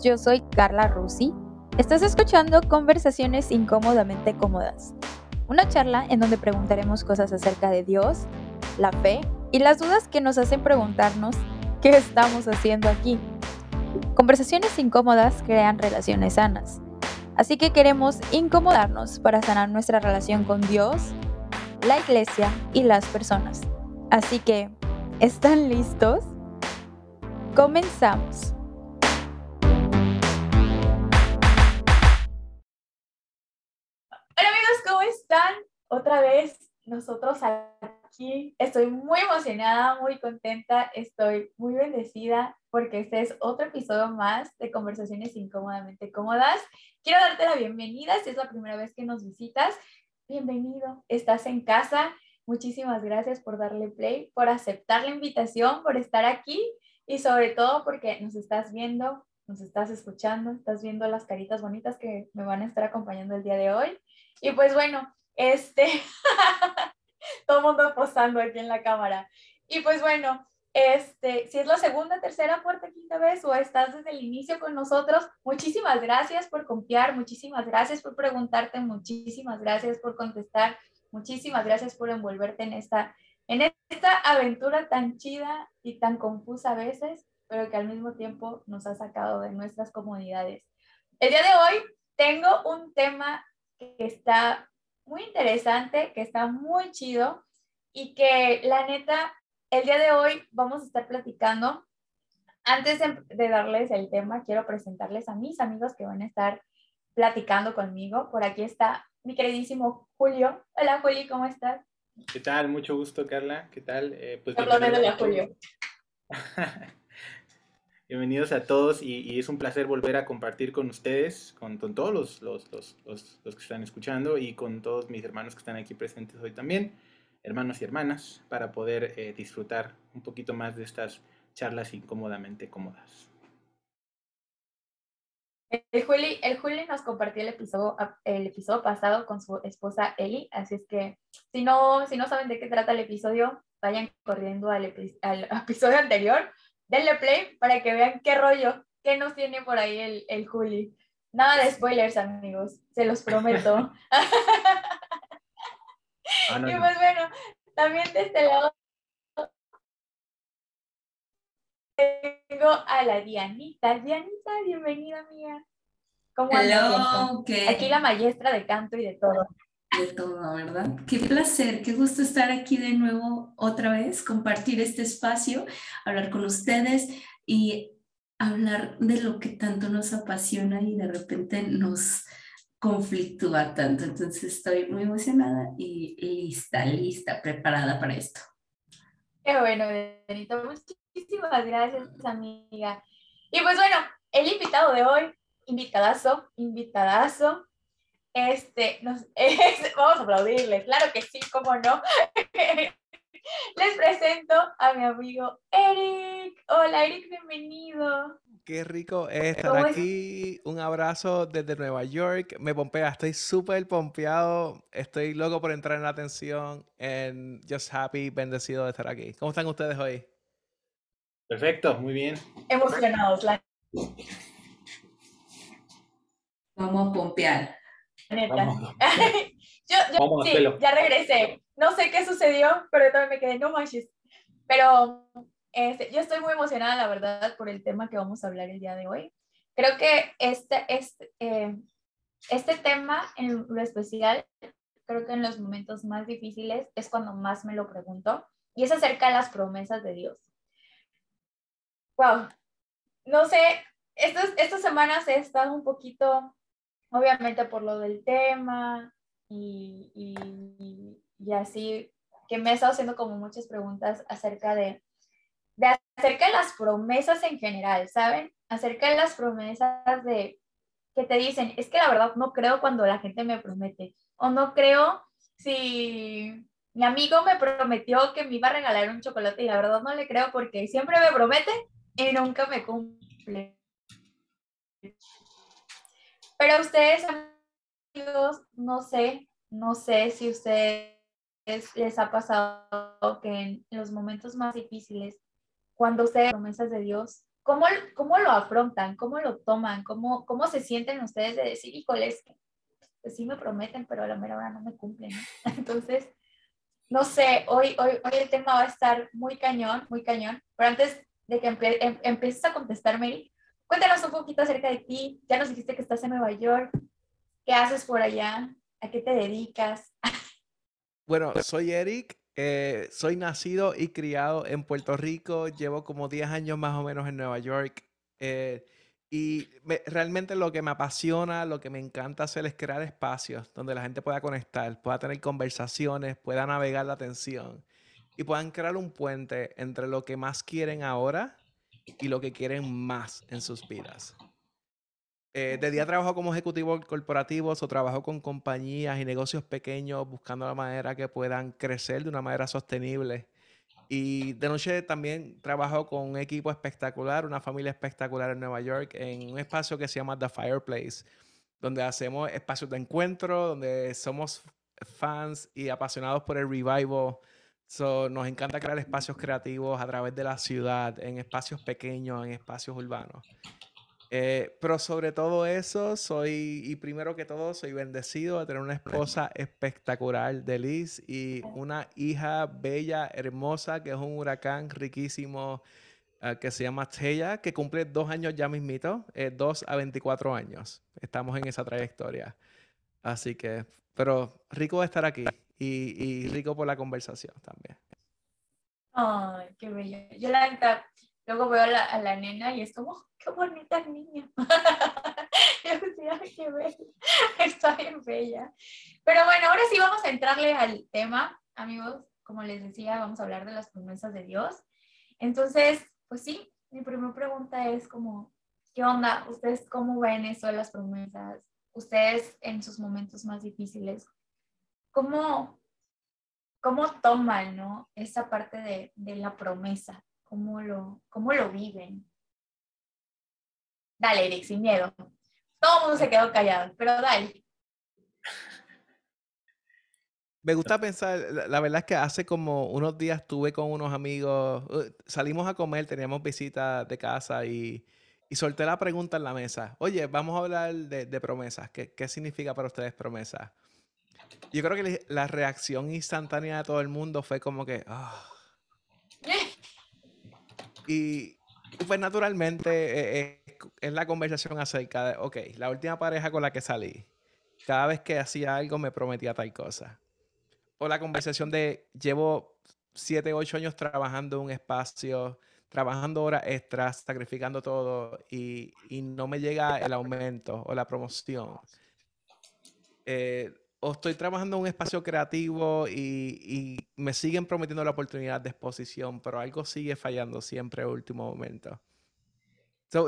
yo soy Carla Rusi. Estás escuchando Conversaciones Incómodamente Cómodas, una charla en donde preguntaremos cosas acerca de Dios, la fe y las dudas que nos hacen preguntarnos qué estamos haciendo aquí. Conversaciones incómodas crean relaciones sanas, así que queremos incomodarnos para sanar nuestra relación con Dios, la iglesia y las personas. Así que, ¿están listos? Comenzamos. Están? Otra vez nosotros aquí. Estoy muy emocionada, muy contenta, estoy muy bendecida porque este es otro episodio más de Conversaciones Incómodamente Cómodas. Quiero darte la bienvenida si es la primera vez que nos visitas. Bienvenido, estás en casa. Muchísimas gracias por darle play, por aceptar la invitación, por estar aquí y sobre todo porque nos estás viendo, nos estás escuchando, estás viendo las caritas bonitas que me van a estar acompañando el día de hoy. Y pues bueno, este, todo mundo posando aquí en la cámara. Y pues bueno, este, si es la segunda, tercera, cuarta, quinta vez o estás desde el inicio con nosotros, muchísimas gracias por confiar, muchísimas gracias por preguntarte, muchísimas gracias por contestar, muchísimas gracias por envolverte en esta, en esta aventura tan chida y tan confusa a veces, pero que al mismo tiempo nos ha sacado de nuestras comodidades. El día de hoy tengo un tema que está muy interesante, que está muy chido y que la neta, el día de hoy vamos a estar platicando. Antes de, darles el tema, quiero presentarles a mis amigos que van a estar platicando conmigo. Por aquí está mi queridísimo Julio. Hola Juli, ¿cómo estás? ¿Qué tal? Mucho gusto, Carla. ¿Qué tal? Eh, pues, a Julio. Bienvenidos a todos y, es un placer volver a compartir con ustedes, con, todos los, los, los, los, que están escuchando y con todos mis hermanos que están aquí presentes hoy también, hermanos y hermanas, para poder eh, disfrutar un poquito más de estas charlas incómodamente cómodas. El Juli, el Juli nos compartió el episodio, el episodio pasado con su esposa Eli, así es que si no, si no saben de qué trata el episodio, vayan corriendo al, al episodio anterior denle play para que vean qué rollo, qué nos tiene por ahí el, el Juli. Nada de spoilers, amigos, se los prometo. Ah, y pues bueno, también de este lado tengo a la Dianita. Dianita, bienvenida mía. ¿Cómo Hello, Aquí la maestra de canto y de todo de todo, ¿verdad? Qué placer, qué gusto estar aquí de nuevo otra vez, compartir este espacio, hablar con ustedes y hablar de lo que tanto nos apasiona y de repente nos conflictúa tanto. Entonces estoy muy emocionada y lista, lista, preparada para esto. Qué bueno, Benito. Muchísimas gracias, amiga. Y pues bueno, el invitado de hoy, invitadazo, invitadazo, este, nos, vamos a aplaudirle, claro que sí, cómo no. Les presento a mi amigo Eric. Hola Eric, bienvenido. Qué rico estar aquí. Un abrazo desde Nueva York. Me pompea, estoy súper pompeado. Estoy loco por entrar en la atención. En just happy, bendecido de estar aquí. ¿Cómo están ustedes hoy? Perfecto, muy bien. Emocionados. La... Vamos a pompear. yo, sí, ya regresé. No sé qué sucedió, pero yo también me quedé, no manches. Pero este, yo estoy muy emocionada, la verdad, por el tema que vamos a hablar el día de hoy. Creo que este, este, eh, este tema en lo especial, creo que en los momentos más difíciles es cuando más me lo pregunto, y es acerca de las promesas de Dios. Wow, no sé, estas, estas semanas he estado un poquito obviamente por lo del tema y, y, así, que me he estado haciendo como muchas preguntas acerca de, de, acerca de las promesas en general, ¿saben? Acerca de las promesas de que te dicen, es que la verdad no creo cuando la gente me promete, o no creo si mi amigo me prometió que me iba a regalar un chocolate y la verdad no le creo porque siempre me promete y nunca me cumple. Pero ustedes, amigos, no sé, no sé si ustedes les ha pasado que en los momentos más difíciles, cuando ustedes promesas de Dios, ¿cómo, ¿cómo lo afrontan? ¿Cómo lo toman? ¿Cómo, cómo se sienten ustedes de decir, híjoles, pues sí me prometen, pero a la mera hora no me cumplen? Entonces, no sé, hoy, hoy, hoy el tema va a estar muy cañón, muy cañón, pero antes de que em, empieces a contestar, Mary, cuéntanos un poquito acerca de ti. Ya nos dijiste que estás en Nueva York. ¿Qué haces por allá? ¿A qué te dedicas? Bueno, soy Eric, eh, soy nacido y criado en Puerto Rico, llevo como 10 años más o menos en Nueva York. Eh, y realmente lo que me apasiona, lo que me encanta hacer es crear espacios donde la gente pueda conectar, pueda tener conversaciones, pueda navegar la atención y puedan crear un puente entre lo que más quieren ahora y lo que quieren más en sus vidas. Eh, de día trabajo como ejecutivo corporativo o trabajo con compañías y negocios pequeños buscando la manera que puedan crecer de una manera sostenible. Y de noche también trabajo con un equipo espectacular, una familia espectacular en Nueva York, en un espacio que se llama The Fireplace, donde hacemos espacios de encuentro, donde somos fans y apasionados por el revival. So, nos encanta crear espacios creativos a través de la ciudad, en espacios pequeños, en espacios urbanos. Eh, pero sobre todo eso, soy, y primero que todo, soy bendecido de tener una esposa espectacular de Liz y una hija bella, hermosa, que es un huracán riquísimo, eh, que se llama Teya, que cumple dos años ya mismito, eh, dos a 24 años. Estamos en esa trayectoria. Así que, pero rico de estar aquí y, y rico por la conversación también. Ay, qué bello. Yo la Luego veo a la, a la nena y es como, qué bonita niña. Yo decía, qué bella, está bien bella. Pero bueno, ahora sí vamos a entrarle al tema, amigos. Como les decía, vamos a hablar de las promesas de Dios. Entonces, pues sí, mi primera pregunta es como, ¿qué onda? ¿Ustedes cómo ven eso de las promesas? Ustedes en sus momentos más difíciles, ¿cómo, cómo toman ¿no? esa parte de, de la promesa? cómo lo, cómo lo viven. Dale, Eric, sin miedo. Todo el mundo se quedó callado, pero dale. Me gusta pensar, la verdad es que hace como unos días estuve con unos amigos, uh, salimos a comer, teníamos visita de casa y, y, solté la pregunta en la mesa. Oye, vamos a hablar de, promesas. ¿Qué, ¿Qué, significa para ustedes promesa? Yo creo que la reacción instantánea de todo el mundo fue como que, ah". Y, pues naturalmente eh, eh, es, la conversación acerca de, ok, la última pareja con la que salí, cada vez que hacía algo me prometía tal cosa. O la conversación de, llevo 7, 8 años trabajando en un espacio, trabajando horas extras, sacrificando todo y, y no me llega el aumento o la promoción. Eh, o estoy trabajando en un espacio creativo y, me siguen prometiendo la oportunidad de exposición, pero algo sigue fallando siempre en último momento.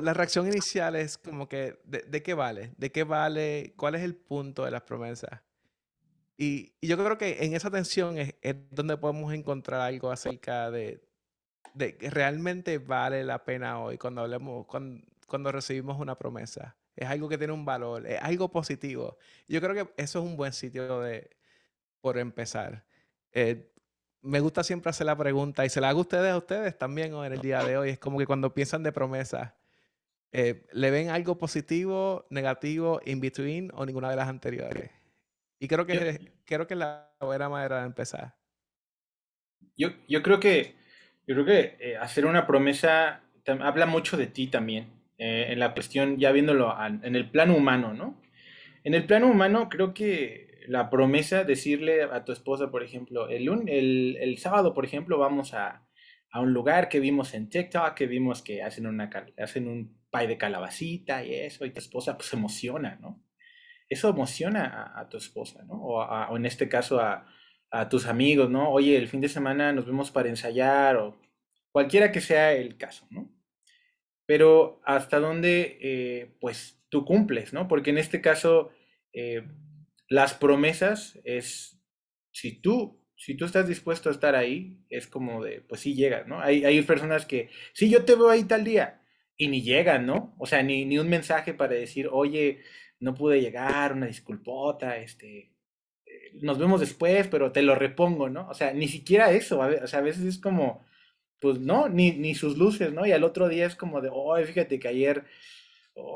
la reacción inicial es como que, ¿de, qué vale? ¿De qué vale? ¿Cuál es el punto de las promesas? Y, yo creo que en esa tensión es, donde podemos encontrar algo acerca de, de realmente vale la pena hoy cuando hablemos, cuando recibimos una promesa es algo que tiene un valor, es algo positivo. Yo creo que eso es un buen sitio de, por empezar. Eh, me gusta siempre hacer la pregunta y se la hago a ustedes a ustedes también en el día de hoy. Es como que cuando piensan de promesas, eh, ¿le ven algo positivo, negativo, in between o ninguna de las anteriores? Y creo que, creo que es la buena manera de empezar. Yo, yo creo que, yo creo que eh, hacer una promesa habla mucho de ti también. Eh, en la cuestión, ya viéndolo en el plano humano, ¿no? En el plano humano, creo que la promesa, decirle a tu esposa, por ejemplo, el, el, el sábado, por ejemplo, vamos a, a, un lugar que vimos en TikTok, que vimos que hacen, una, hacen un pay de calabacita y eso, y tu esposa pues emociona, ¿no? Eso emociona a, tu esposa, ¿no? O, o en este caso a, a tus amigos, ¿no? Oye, el fin de semana nos vemos para ensayar o cualquiera que sea el caso, ¿no? Pero hasta dónde eh, pues tú cumples, ¿no? Porque en este caso eh, las promesas es, si tú, si tú estás dispuesto a estar ahí, es como de, pues sí llegas, ¿no? Hay, hay personas que, sí, yo te veo ahí tal día, y ni llegan, ¿no? O sea, ni, ni un mensaje para decir, oye, no pude llegar, una disculpota, este, eh, nos vemos después, pero te lo repongo, ¿no? O sea, ni siquiera eso, o sea, a veces es como, pues no, ni, ni sus luces, ¿no? Y al otro día es como de, oh, fíjate que ayer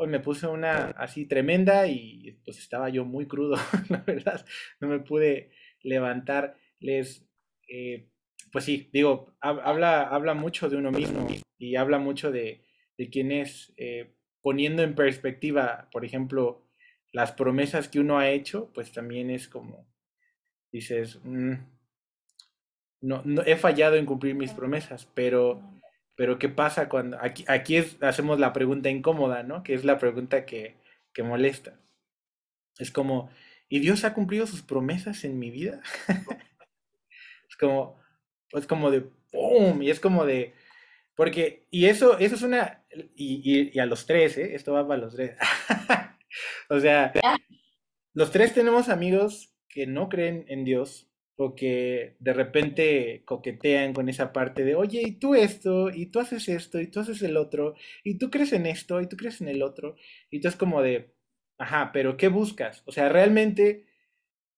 me puse una así tremenda y pues estaba yo muy crudo, la verdad, no me pude levantar. Les, eh, pues sí, digo, habla, habla mucho de uno mismo y habla mucho de, de quién es, eh, poniendo en perspectiva, por ejemplo, las promesas que uno ha hecho, pues también es como, dices, mm, no, no, he fallado en cumplir mis promesas, pero, pero ¿qué pasa cuando, aquí, aquí hacemos la pregunta incómoda, ¿no? Que es la pregunta que, que molesta. Es como, ¿y Dios ha cumplido sus promesas en mi vida? es como, es como de, ¡pum! Y es como de, porque, y eso, eso es una, y, y, a los tres, ¿eh? Esto va para los tres. o sea, los tres tenemos amigos que no creen en Dios o que de repente coquetean con esa parte de, oye, y tú esto, y tú haces esto, y tú haces el otro, y tú crees en esto, y tú crees en el otro, y tú es como de, ajá, pero ¿qué buscas? O sea, realmente,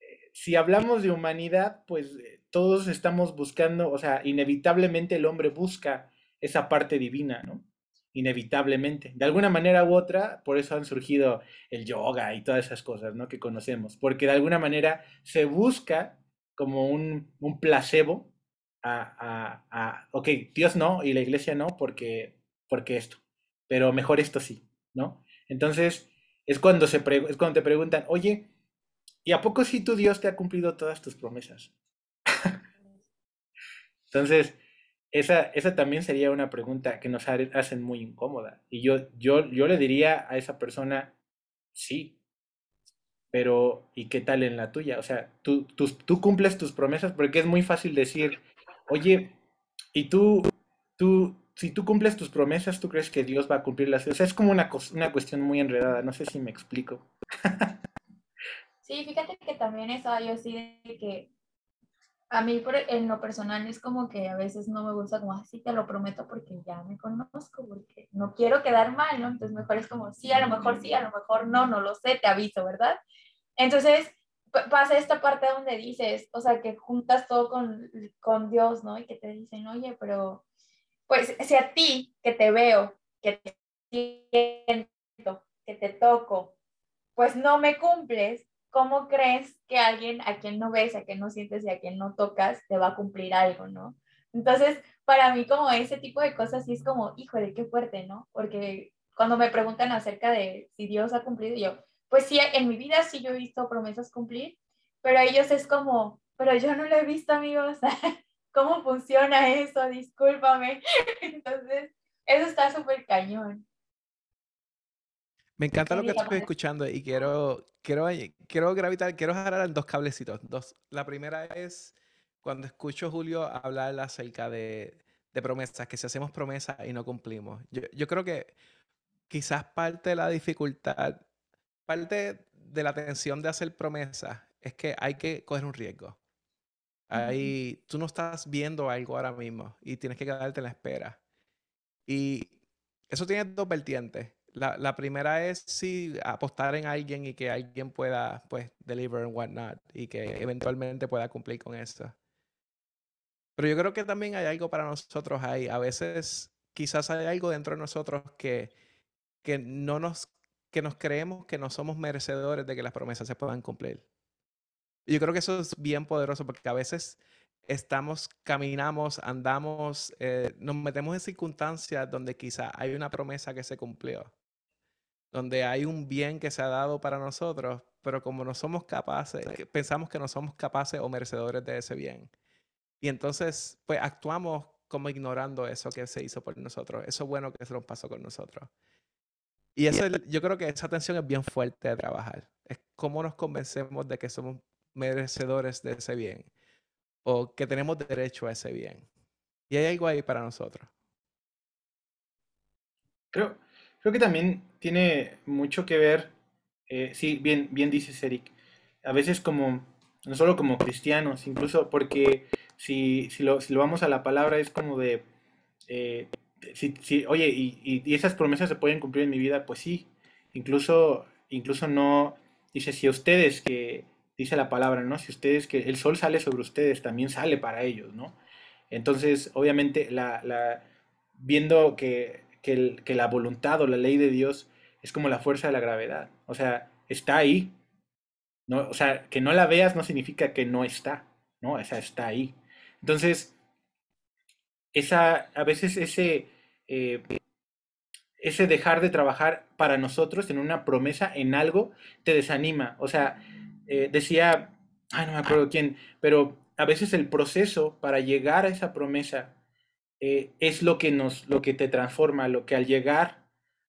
eh, si hablamos de humanidad, pues eh, todos estamos buscando, o sea, inevitablemente el hombre busca esa parte divina, ¿no? Inevitablemente. De alguna manera u otra, por eso han surgido el yoga y todas esas cosas, ¿no? Que conocemos, porque de alguna manera se busca como un, un placebo a, a, ok, Dios no y la iglesia no, porque, porque esto, pero mejor esto sí, ¿no? Entonces, es cuando, se es cuando te preguntan, oye, ¿y a poco sí tu Dios te ha cumplido todas tus promesas? Entonces, esa, esa también sería una pregunta que nos hacen muy incómoda. Y yo, yo, yo le diría a esa persona, sí, pero ¿y qué tal en la tuya? O sea, tú, tú, tú, cumples tus promesas porque es muy fácil decir, oye, y tú, tú, si tú cumples tus promesas, ¿tú crees que Dios va a cumplirlas? O sea, es como una, una cuestión muy enredada, no sé si me explico. Sí, fíjate que también eso yo sí de que a mí en lo personal es como que a veces no me gusta como así, te lo prometo porque ya me conozco, porque no quiero quedar mal, ¿no? Entonces mejor es como, sí, a lo mejor sí, a lo mejor no, no lo sé, te aviso, ¿verdad? Entonces, pasa esta parte donde dices, o sea, que juntas todo con, con Dios, ¿no? Y que te dicen, oye, pero, pues, si a ti que te veo, que te siento, que te toco, pues no me cumples, ¿cómo crees que alguien a quien no ves, a quien no sientes y a quien no tocas te va a cumplir algo, ¿no? Entonces, para mí como ese tipo de cosas sí es como, híjole, qué fuerte, ¿no? Porque cuando me preguntan acerca de si Dios ha cumplido, yo, pues sí, en mi vida sí yo he visto promesas cumplir, pero ellos es como, pero yo no lo he visto, amigos. ¿Cómo funciona eso? Discúlpame. Entonces, eso está súper cañón. Me encanta lo que estoy escuchando y quiero, quiero, quiero gravitar, quiero agarrar en dos cablecitos. Dos. La primera es cuando escucho a Julio hablar acerca de, de promesas, que si hacemos promesas y no cumplimos. Yo, yo creo que quizás parte de la dificultad parte de la tensión de hacer promesas es que hay que coger un riesgo. Ahí, tú no estás viendo algo ahora mismo y tienes que quedarte en la espera. Y eso tiene dos vertientes. La, la, primera es sí apostar en alguien y que alguien pueda, pues, deliver and whatnot y que eventualmente pueda cumplir con eso. Pero yo creo que también hay algo para nosotros ahí. A veces quizás hay algo dentro de nosotros que, que no nos que nos creemos que no somos merecedores de que las promesas se puedan cumplir. Yo creo que eso es bien poderoso porque a veces estamos, caminamos, andamos, eh, nos metemos en circunstancias donde quizá hay una promesa que se cumplió, donde hay un bien que se ha dado para nosotros, pero como no somos capaces, pensamos que no somos capaces o merecedores de ese bien. Y entonces, pues actuamos como ignorando eso que se hizo por nosotros, eso bueno que se nos pasó con nosotros. Y eso, yo creo que esa tensión es bien fuerte de trabajar. Es cómo nos convencemos de que somos merecedores de ese bien o que tenemos derecho a ese bien. Y hay algo ahí para nosotros. Creo, creo que también tiene mucho que ver, eh, sí, bien, bien dices Eric, a veces como, no solo como cristianos, incluso porque si, si, lo, si lo vamos a la palabra es como de, eh, si, oye, y, y, esas promesas se pueden cumplir en mi vida, pues sí. Incluso, incluso no, dice, si ustedes que, dice la palabra, ¿no? Si ustedes que el sol sale sobre ustedes, también sale para ellos, ¿no? Entonces, obviamente, la, viendo que, que la voluntad o la ley de Dios es como la fuerza de la gravedad, o sea, está ahí, no, o sea, que no la veas no significa que no está, ¿no? O sea, está ahí. Entonces, esa, a veces ese, eh, ese dejar de trabajar para nosotros en una promesa, en algo, te desanima. O sea, eh, decía, no me acuerdo quién, pero a veces el proceso para llegar a esa promesa eh, es lo que nos, lo que te transforma, lo que al llegar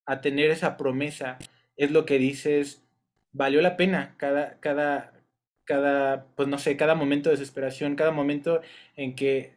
a tener esa promesa es lo que dices, valió la pena cada, cada, cada, pues no sé, cada momento de desesperación, cada momento en que,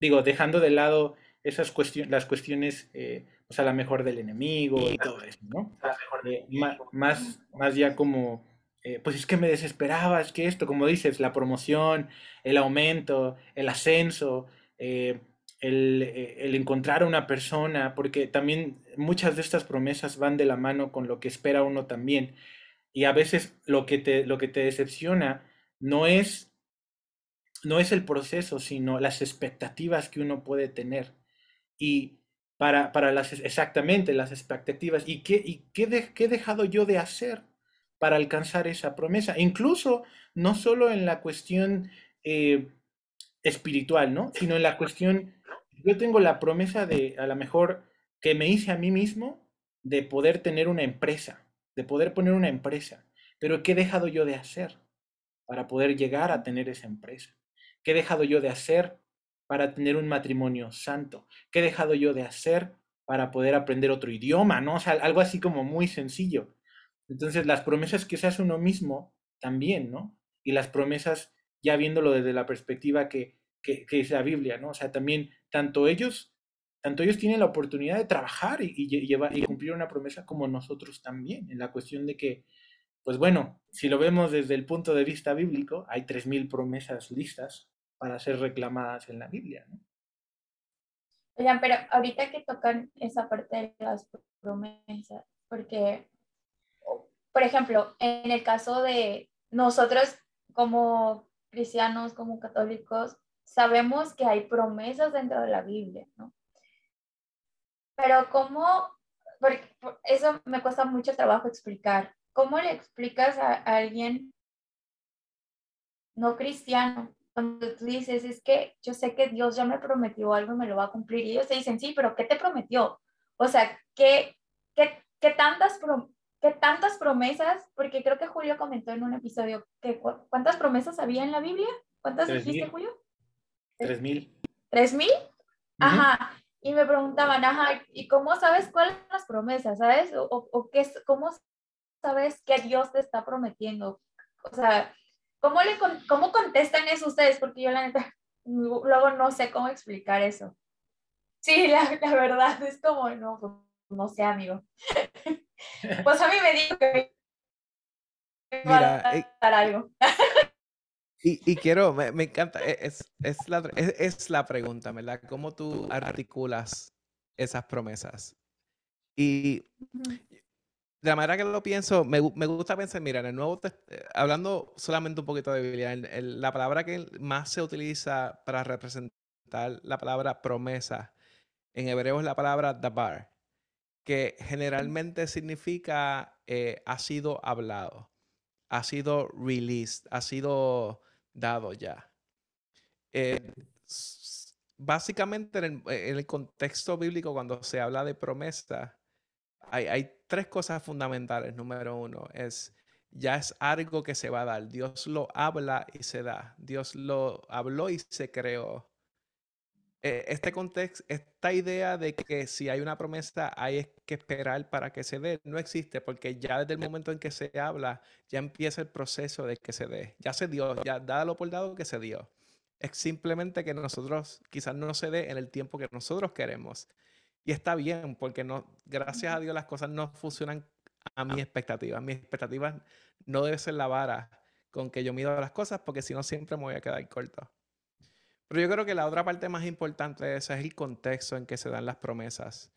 digo, dejando de lado esas cuestiones, las cuestiones, eh, o sea, la mejor del enemigo y todo eso, ¿no? Eh, más, más ya como, eh, pues es que me desesperaba, es que esto, como dices, la promoción, el aumento, el ascenso, el, el, encontrar a una persona, porque también muchas de estas promesas van de la mano con lo que espera uno también. Y a veces lo que te, lo que te decepciona no es, no es el proceso, sino las expectativas que uno puede tener. Y para, para las, exactamente las expectativas. ¿Y, qué, y qué, he dejado yo de hacer para alcanzar esa promesa? Incluso no solo en la cuestión eh, espiritual, ¿no? Sino en la cuestión, yo tengo la promesa de, a lo mejor, que me hice a mí mismo de poder tener una empresa de poder poner una empresa. Pero ¿qué he dejado yo de hacer para poder llegar a tener esa empresa? ¿Qué he dejado yo de hacer para tener un matrimonio santo? ¿Qué he dejado yo de hacer para poder aprender otro idioma? ¿no? O sea, algo así como muy sencillo. Entonces, las promesas que se hace uno mismo también, ¿no? Y las promesas, ya viéndolo desde la perspectiva que, que, que es la Biblia, ¿no? O sea, también, tanto ellos tanto ellos tienen la oportunidad de trabajar y, y cumplir una promesa como nosotros también, en la cuestión de que, pues bueno, si lo vemos desde el punto de vista bíblico, hay 3.000 promesas listas para ser reclamadas en la Biblia. ¿no? Oigan, pero ahorita que tocan esa parte de las promesas, porque, por ejemplo, en el caso de nosotros como cristianos, como católicos, sabemos que hay promesas dentro de la Biblia, ¿no? Pero ¿cómo? Eso me cuesta mucho trabajo explicar. ¿Cómo le explicas a, alguien no cristiano cuando tú dices, es que yo sé que Dios ya me prometió algo y me lo va a cumplir? Y ellos te dicen, sí, pero ¿qué te prometió? O sea, ¿qué, qué, qué tantas, qué tantas promesas? Porque creo que Julio comentó en un episodio que cuántas promesas había en la Biblia. ¿Cuántas dijiste, Julio? Tres mil. ¿Tres mil? Ajá y me preguntaban, ajá, ¿y cómo sabes cuáles son las promesas, sabes? O, o qué, cómo sabes que Dios te está prometiendo. O sea, ¿cómo, le, ¿cómo contestan eso ustedes? Porque yo la neta, luego no sé cómo explicar eso. Sí, la, la verdad es como, no, pues, no sé, amigo. pues a mí me dijo que Mira, a eh, dar algo. Y, quiero, me, encanta, e, es, es, la, es, la pregunta, ¿verdad? ¿Cómo tú articulas esas promesas? Y de la manera que lo pienso, me, gusta pensar, mira, en el Nuevo eh, hablando solamente un poquito de Biblia, la palabra que más se utiliza para representar la palabra promesa en hebreo es la palabra dabar, que generalmente significa eh, ha sido hablado, ha sido released, ha sido dado ya. Eh, básicamente en el, contexto bíblico, cuando se habla de promesa, hay, tres cosas fundamentales. Número uno es, ya es algo que se va a dar. Dios lo habla y se da. Dios lo habló y se creó. Eh, este contexto, esta idea de que si hay una promesa hay que esperar para que se dé, no existe porque ya desde el momento en que se habla, ya empieza el proceso de que se dé. Ya se dio, ya dado por dado que se dio. Es simplemente que nosotros quizás no se dé en el tiempo que nosotros queremos. Y está bien, porque no, gracias a Dios las cosas no funcionan a mi expectativa. Mi expectativa no debe ser la vara con que yo mido las cosas, porque si no siempre me voy a quedar corto. Pero yo creo que la otra parte más importante de esa es el contexto en que se dan las promesas.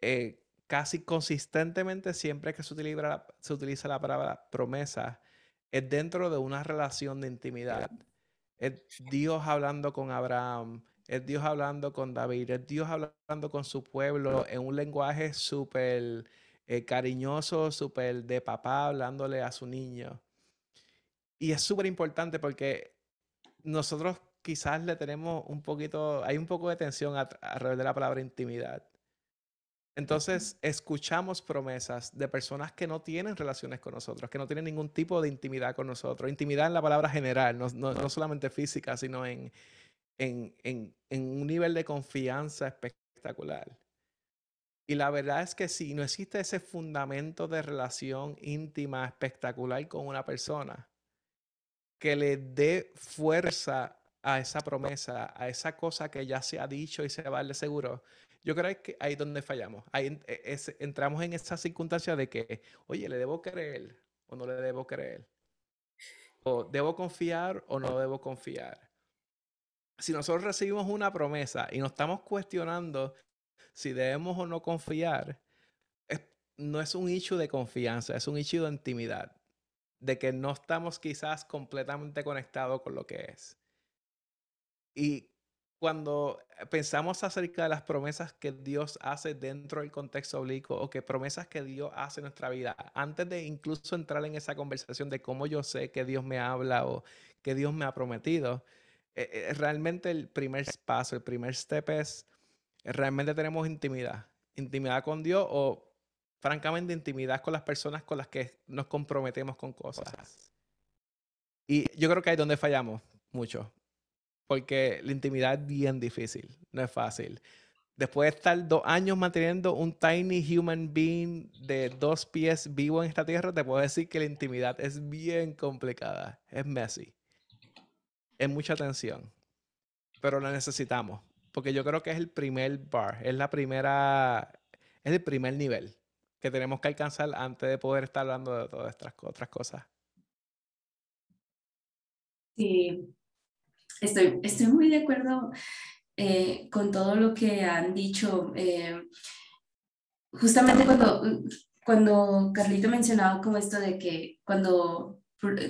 Eh, casi consistentemente, siempre que se utiliza, la, se utiliza la palabra promesa, es dentro de una relación de intimidad. Es Dios hablando con Abraham, Es Dios hablando con David, es Dios hablando con su pueblo en un lenguaje súper eh, cariñoso, súper de papá hablándole a su niño. Y es súper importante porque nosotros quizás le tenemos un poquito, hay un poco de tensión alrededor de la palabra intimidad. Entonces, escuchamos promesas de personas que no tienen relaciones con nosotros, que no tienen ningún tipo de intimidad con nosotros. Intimidad en la palabra general, no, no, solamente física, sino en, en, en, en, un nivel de confianza espectacular. Y la verdad es que si no existe ese fundamento de relación íntima espectacular con una persona, que le dé fuerza a esa promesa, a esa cosa que ya se ha dicho y se va de seguro, yo creo que ahí es donde fallamos. Ahí e, entramos en esa circunstancia de que, oye, ¿le debo creer o no le debo creer? ¿O debo confiar o no debo confiar? Si nosotros recibimos una promesa y nos estamos cuestionando si debemos o no confiar, no es un hecho de confianza, es un hecho de intimidad, de que no estamos quizás completamente conectados con lo que es. Y cuando pensamos acerca de las promesas que Dios hace dentro del contexto oblicuo o que promesas que Dios hace en nuestra vida, antes de incluso entrar en esa conversación de cómo yo sé que Dios me habla o que Dios me ha prometido, eh, eh, realmente el primer paso, el primer step es realmente tenemos intimidad. Intimidad con Dios o, francamente, intimidad con las personas con las que nos comprometemos con cosas. Y yo creo que ahí es donde fallamos mucho. Porque la intimidad es bien difícil, no es fácil. Después de estar dos años manteniendo un tiny human being de dos pies vivo en esta tierra, te puedo decir que la intimidad es bien complicada, es messy, es mucha tensión, pero la necesitamos porque yo creo que es el primer bar, es la primera, es el primer nivel que tenemos que alcanzar antes de poder estar hablando de todas estas otras cosas. Sí, estoy, estoy muy de acuerdo eh, con todo lo que han dicho. Eh, justamente cuando, cuando Carlito mencionaba como esto de que cuando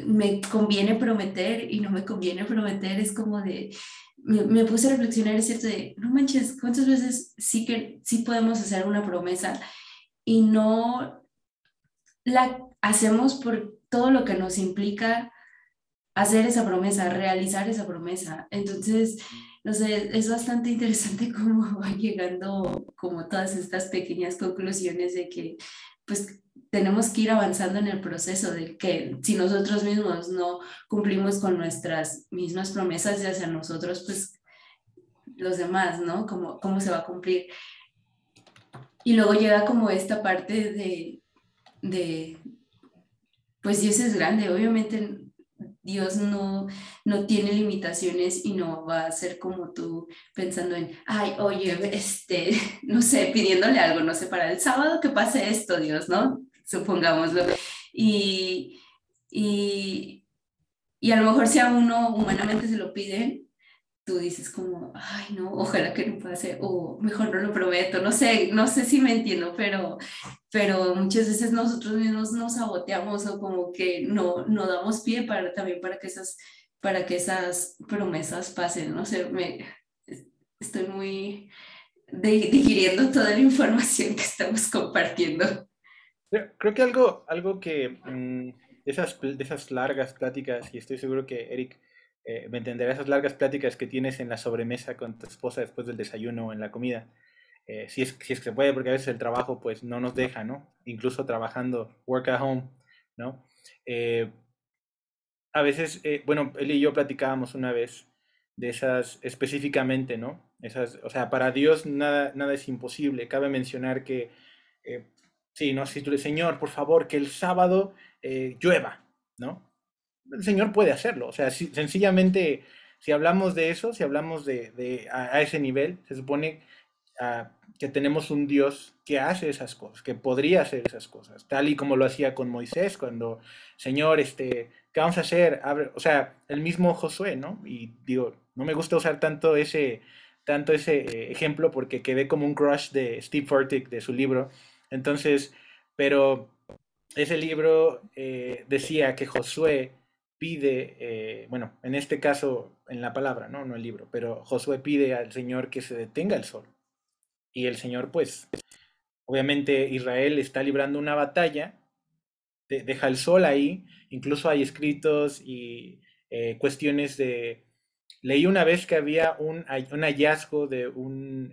me conviene prometer y no me conviene prometer, es como de, me, puse a reflexionar, es cierto, de, no manches, ¿cuántas veces sí que sí podemos hacer una promesa y no la hacemos por todo lo que nos implica hacer esa promesa, realizar esa promesa? Entonces, no sé, es bastante interesante cómo van llegando como todas estas pequeñas conclusiones de que, pues, tenemos que ir avanzando en el proceso de que si nosotros mismos no cumplimos con nuestras mismas promesas y hacia nosotros, pues los demás, ¿no? ¿Cómo, cómo se va a cumplir? Y luego llega como esta parte de, de, pues Dios es grande, obviamente Dios no, no tiene limitaciones y no va a ser como tú pensando en, ay, oye, este, no sé, pidiéndole algo, no sé, para el sábado que pase esto, Dios, ¿no? Supongámoslo. Y, y, y a lo mejor si a uno humanamente se lo piden, tú dices como, ay, no, ojalá que no pase, o mejor no lo prometo, no sé, no sé si me entiendo, pero, pero muchas veces nosotros mismos nos saboteamos o como que no, no damos pie para, también para que esas, para que esas promesas pasen, no sé, me, estoy muy digiriendo toda la información que estamos compartiendo. Creo que algo, algo que mm, de, esas, de esas largas pláticas, y estoy seguro que Eric eh, me entenderá, esas largas pláticas que tienes en la sobremesa con tu esposa después del desayuno o en la comida, eh, si, es, si es que se puede, porque a veces el trabajo pues no nos deja, ¿no? Incluso trabajando work at home, ¿no? Eh, a veces, bueno, él y yo platicábamos una vez de esas específicamente, ¿no? Esas, o sea, para Dios nada, nada es imposible. Cabe mencionar que Sí, ¿no? Si tú le Señor, por favor, que el sábado eh, llueva, ¿no? El Señor puede hacerlo. O sea, sencillamente, si hablamos de eso, si hablamos de, a, ese nivel, se supone ah, que tenemos un Dios que hace esas cosas, que podría hacer esas cosas, tal y como lo hacía con Moisés, cuando, Señor, este, ¿qué vamos a hacer? o sea, el mismo Josué, ¿no? Y digo, no me gusta usar tanto ese, tanto ese eh, ejemplo porque quedé como un crush de Steve Furtick, de su libro, entonces, pero ese libro eh, decía que Josué pide, eh, bueno, en este caso en la palabra, ¿no? No el libro, pero Josué pide al Señor que se detenga el sol. Y el Señor, pues, obviamente Israel está librando una batalla, deja el sol ahí, incluso hay escritos y eh, cuestiones de... Leí una vez que había un, un hallazgo de un,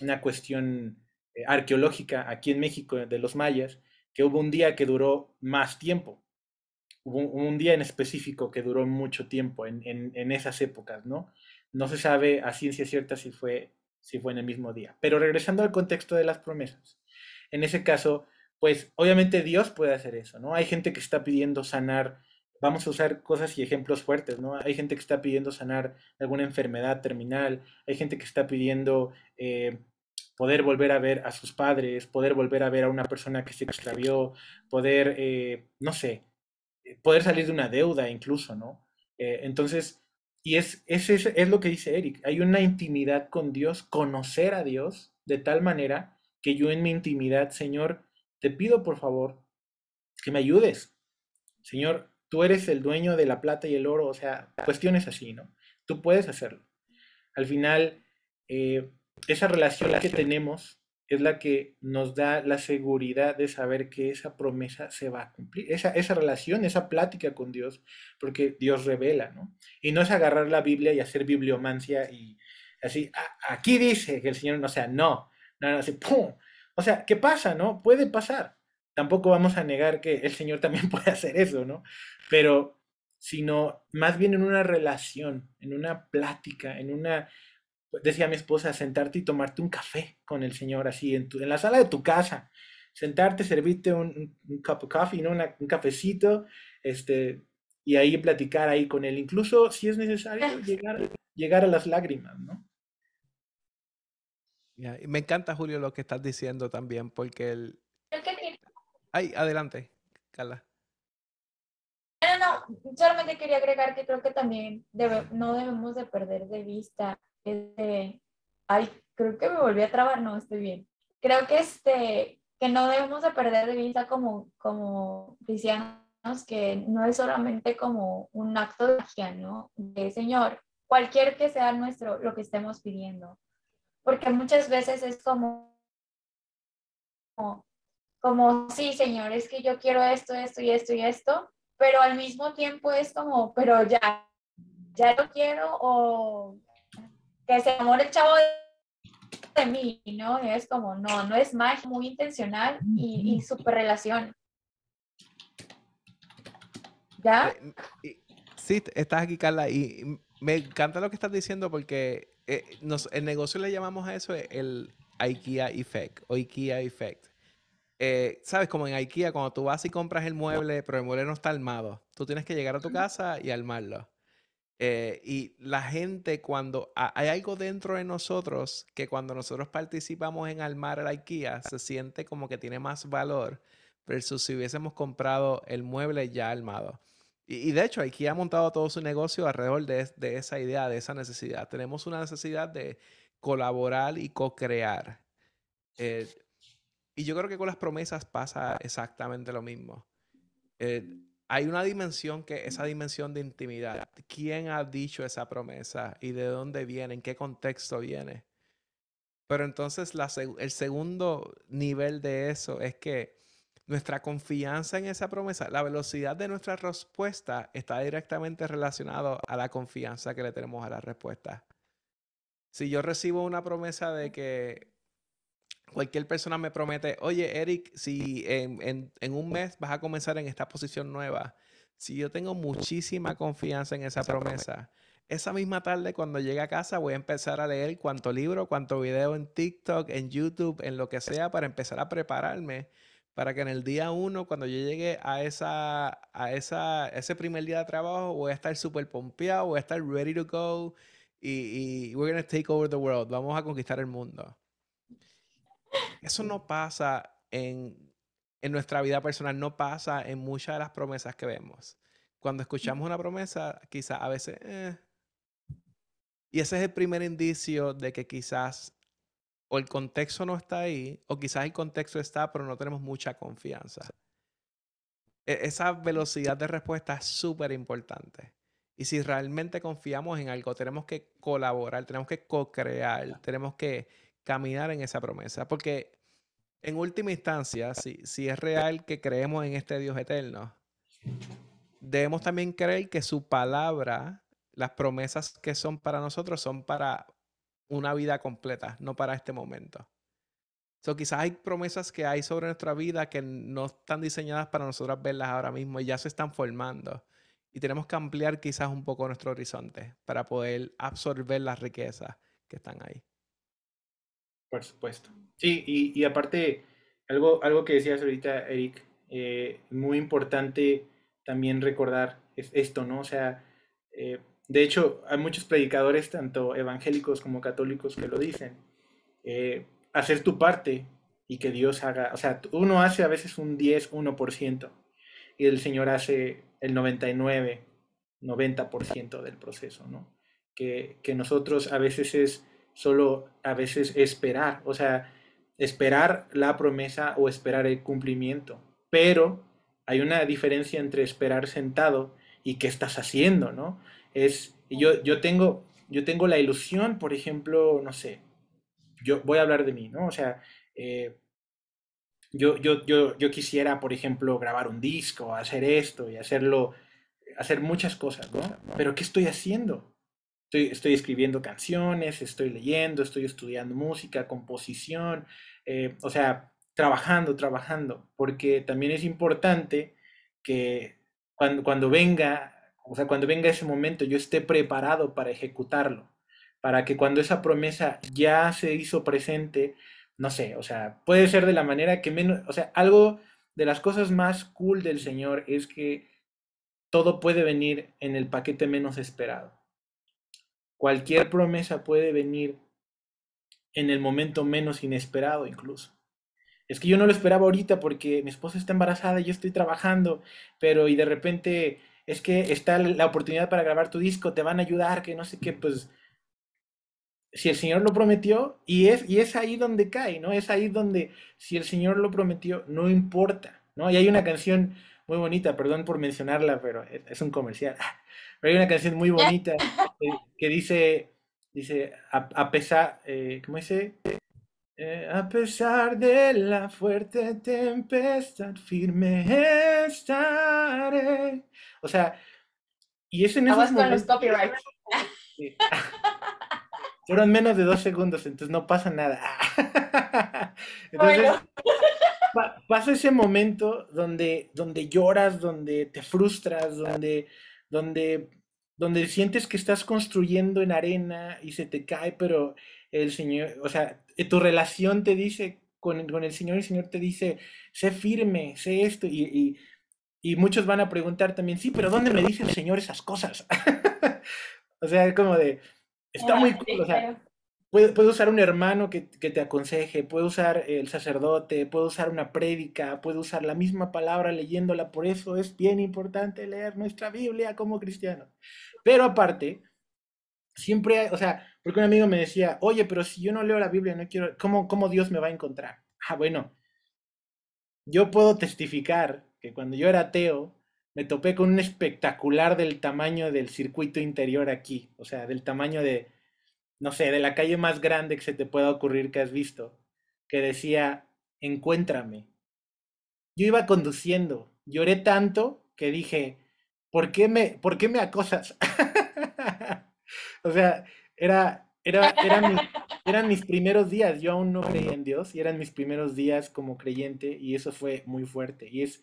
una cuestión arqueológica aquí en México de los mayas, que hubo un día que duró más tiempo hubo un día en específico que duró mucho tiempo en, en, esas épocas, ¿no? No se sabe a ciencia cierta si fue, si fue en el mismo día. Pero regresando al contexto de las promesas, en ese caso, pues obviamente Dios puede hacer eso, ¿no? Hay gente que está pidiendo sanar, vamos a usar cosas y ejemplos fuertes, ¿no? Hay gente que está pidiendo sanar alguna enfermedad terminal, hay gente que está pidiendo eh, poder volver a ver a sus padres, poder volver a ver a una persona que se extravió, poder, eh, no sé, poder salir de una deuda incluso, ¿no? Eh, entonces, y es, es, es, lo que dice Eric, hay una intimidad con Dios, conocer a Dios de tal manera que yo en mi intimidad, Señor, te pido por favor que me ayudes. Señor, tú eres el dueño de la plata y el oro, o sea, cuestiones así, ¿no? Tú puedes hacerlo. Al final, eh, esa relación que tenemos es la que nos da la seguridad de saber que esa promesa se va a cumplir, esa, esa relación, esa plática con Dios, porque Dios revela, ¿no? Y no es agarrar la Biblia y hacer bibliomancia y así, aquí dice que el Señor, no sea, no, no, no, así, ¡pum! O sea, ¿qué pasa, no? Puede pasar. Tampoco vamos a negar que el Señor también puede hacer eso, ¿no? Pero, sino más bien en una relación, en una plática, en una decía mi esposa, sentarte y tomarte un café con el Señor así en, en la sala de tu casa. Sentarte, servirte un, un, cup of coffee, ¿no? un cafecito, este, y ahí platicar ahí con él. Incluso si es necesario llegar, llegar a las lágrimas, ¿no? y me encanta, Julio, lo que estás diciendo también, porque el... Ay, adelante, Carla. No, no, solamente quería agregar que creo que también no debemos de perder de vista este, ay, creo que me volví a trabar, no, estoy bien. Creo que, este, que no debemos de perder de vista como, como cristianos que no es solamente como un acto de magia, ¿no? De Señor, cualquier que sea nuestro, lo que estemos pidiendo. Porque muchas veces es como, como, como, sí, Señor, es que yo quiero esto, esto y esto y esto, pero al mismo tiempo es como, pero ya, ya lo quiero o que se enamore el chavo de, mí, ¿no? Y es como, no, no es más muy intencional y, y super relación. ¿Ya? Eh, sí, estás aquí, Carla, y me encanta lo que estás diciendo porque eh, nos, el negocio le llamamos a eso el IKEA Effect o IKEA Effect. Eh, Sabes, como en IKEA, cuando tú vas y compras el mueble, pero el mueble no está armado, tú tienes que llegar a tu casa y armarlo. Eh, y la gente, cuando hay algo dentro de nosotros que cuando nosotros participamos en armar la IKEA, se siente como que tiene más valor versus si hubiésemos comprado el mueble ya armado. Y, de hecho, IKEA ha montado todo su negocio alrededor de, esa idea, de esa necesidad. Tenemos una necesidad de colaborar y co-crear. Eh, y yo creo que con las promesas pasa exactamente lo mismo. Eh, hay una dimensión que esa dimensión de intimidad. ¿Quién ha dicho esa promesa y de dónde viene, en qué contexto viene? Pero entonces el segundo nivel de eso es que nuestra confianza en esa promesa, la velocidad de nuestra respuesta está directamente relacionado a la confianza que le tenemos a la respuesta. Si yo recibo una promesa de que cualquier persona me promete, oye, Eric, si en, un mes vas a comenzar en esta posición nueva, si yo tengo muchísima confianza en esa promesa, esa misma tarde cuando llegue a casa voy a empezar a leer cuánto libro, cuánto video en TikTok, en YouTube, en lo que sea, para empezar a prepararme para que en el día uno, cuando yo llegue a, esa, a esa, ese primer día de trabajo, voy a estar súper pompeado, voy a estar ready to go y, y we're going to take over the world, vamos a conquistar el mundo. Eso no pasa en, nuestra vida personal, no pasa en muchas de las promesas que vemos. Cuando escuchamos una promesa, quizás a veces... Eh, y ese es el primer indicio de que quizás o el contexto no está ahí, o quizás el contexto está, pero no tenemos mucha confianza. e, esa velocidad de respuesta es súper importante. Y si realmente confiamos en algo, tenemos que colaborar, tenemos que co-crear, tenemos que caminar en esa promesa. Porque en última instancia, si, si es real que creemos en este Dios eterno, debemos también creer que su palabra, las promesas que son para nosotros, son para una vida completa, no para este momento. So, quizás hay promesas que hay sobre nuestra vida que no están diseñadas para nosotros verlas ahora mismo y ya se están formando. Y tenemos que ampliar quizás un poco nuestro horizonte para poder absorber las riquezas que están ahí. Por supuesto. Sí, y, aparte, algo, algo que decías ahorita, Eric, eh, muy importante también recordar es esto, ¿no? O sea, eh, de hecho, hay muchos predicadores, tanto evangélicos como católicos, que lo dicen. Eh, hacer tu parte y que Dios haga, o sea, uno hace a veces un 10, 1% y el Señor hace el 99, 90% del proceso, ¿no? Que, que nosotros a veces es solo, a veces esperar, o sea, esperar la promesa o esperar el cumplimiento, pero hay una diferencia entre esperar sentado y qué estás haciendo, ¿no? Es, yo, yo, tengo, yo tengo la ilusión, por ejemplo, no sé, yo voy a hablar de mí, ¿no? O sea, eh, yo, yo, yo, yo quisiera, por ejemplo, grabar un disco, hacer esto y hacerlo, hacer muchas cosas, ¿no? Pero ¿qué estoy haciendo? Estoy, escribiendo canciones, estoy leyendo, estoy estudiando música, composición, eh, o sea, trabajando, trabajando, porque también es importante que cuando, cuando venga, o sea, cuando venga ese momento, yo esté preparado para ejecutarlo para que cuando esa promesa ya se hizo presente, no sé, o sea, puede ser de la manera que menos, o sea, algo de las cosas más cool del Señor es que todo puede venir en el paquete menos esperado. Cualquier promesa puede venir en el momento menos inesperado incluso. Es que yo no lo esperaba ahorita porque mi esposa está embarazada y yo estoy trabajando, pero y de repente es que está la oportunidad para grabar tu disco, te van a ayudar, que no sé qué, pues si el Señor lo prometió, y es, y es ahí donde cae, ¿no? Es ahí donde, si el Señor lo prometió, no importa, ¿no? Y hay una canción muy bonita, perdón por mencionarla, pero es un comercial. Pero hay una canción muy bonita que, dice, dice, a, pesar, eh, ¿cómo dice? Eh, a pesar de la fuerte tempestad, firme estaré. O sea, y es en esos momentos... con los copyrights. Fueron menos de dos segundos, entonces no pasa nada. Entonces, pasa ese momento donde, donde lloras, donde te frustras, donde, donde, donde sientes que estás construyendo en arena y se te cae, pero el Señor, o sea, tu relación te dice con, con el Señor, el Señor te dice, sé firme, sé esto, y, y, y muchos van a preguntar también, sí, pero ¿dónde me dice el Señor esas cosas? o sea, es como de, Está muy cool, o sea, puede, usar un hermano que, te aconseje, puede usar el sacerdote, puede usar una prédica, puede usar la misma palabra leyéndola, por eso es bien importante leer nuestra Biblia como cristiano. Pero aparte, siempre hay, o sea, porque un amigo me decía, oye, pero si yo no leo la Biblia, no quiero, ¿cómo, cómo Dios me va a encontrar? Ah, bueno, yo puedo testificar que cuando yo era ateo, me topé con un espectacular del tamaño del circuito interior aquí, o sea, del tamaño de, no sé, de la calle más grande que se te pueda ocurrir que has visto, que decía, encuéntrame. Yo iba conduciendo, lloré tanto que dije, ¿por qué me, ¿por qué me acosas? o sea, era, era, eran mis primeros días, yo aún no creía en Dios y eran mis primeros días como creyente y eso fue muy fuerte. Y es,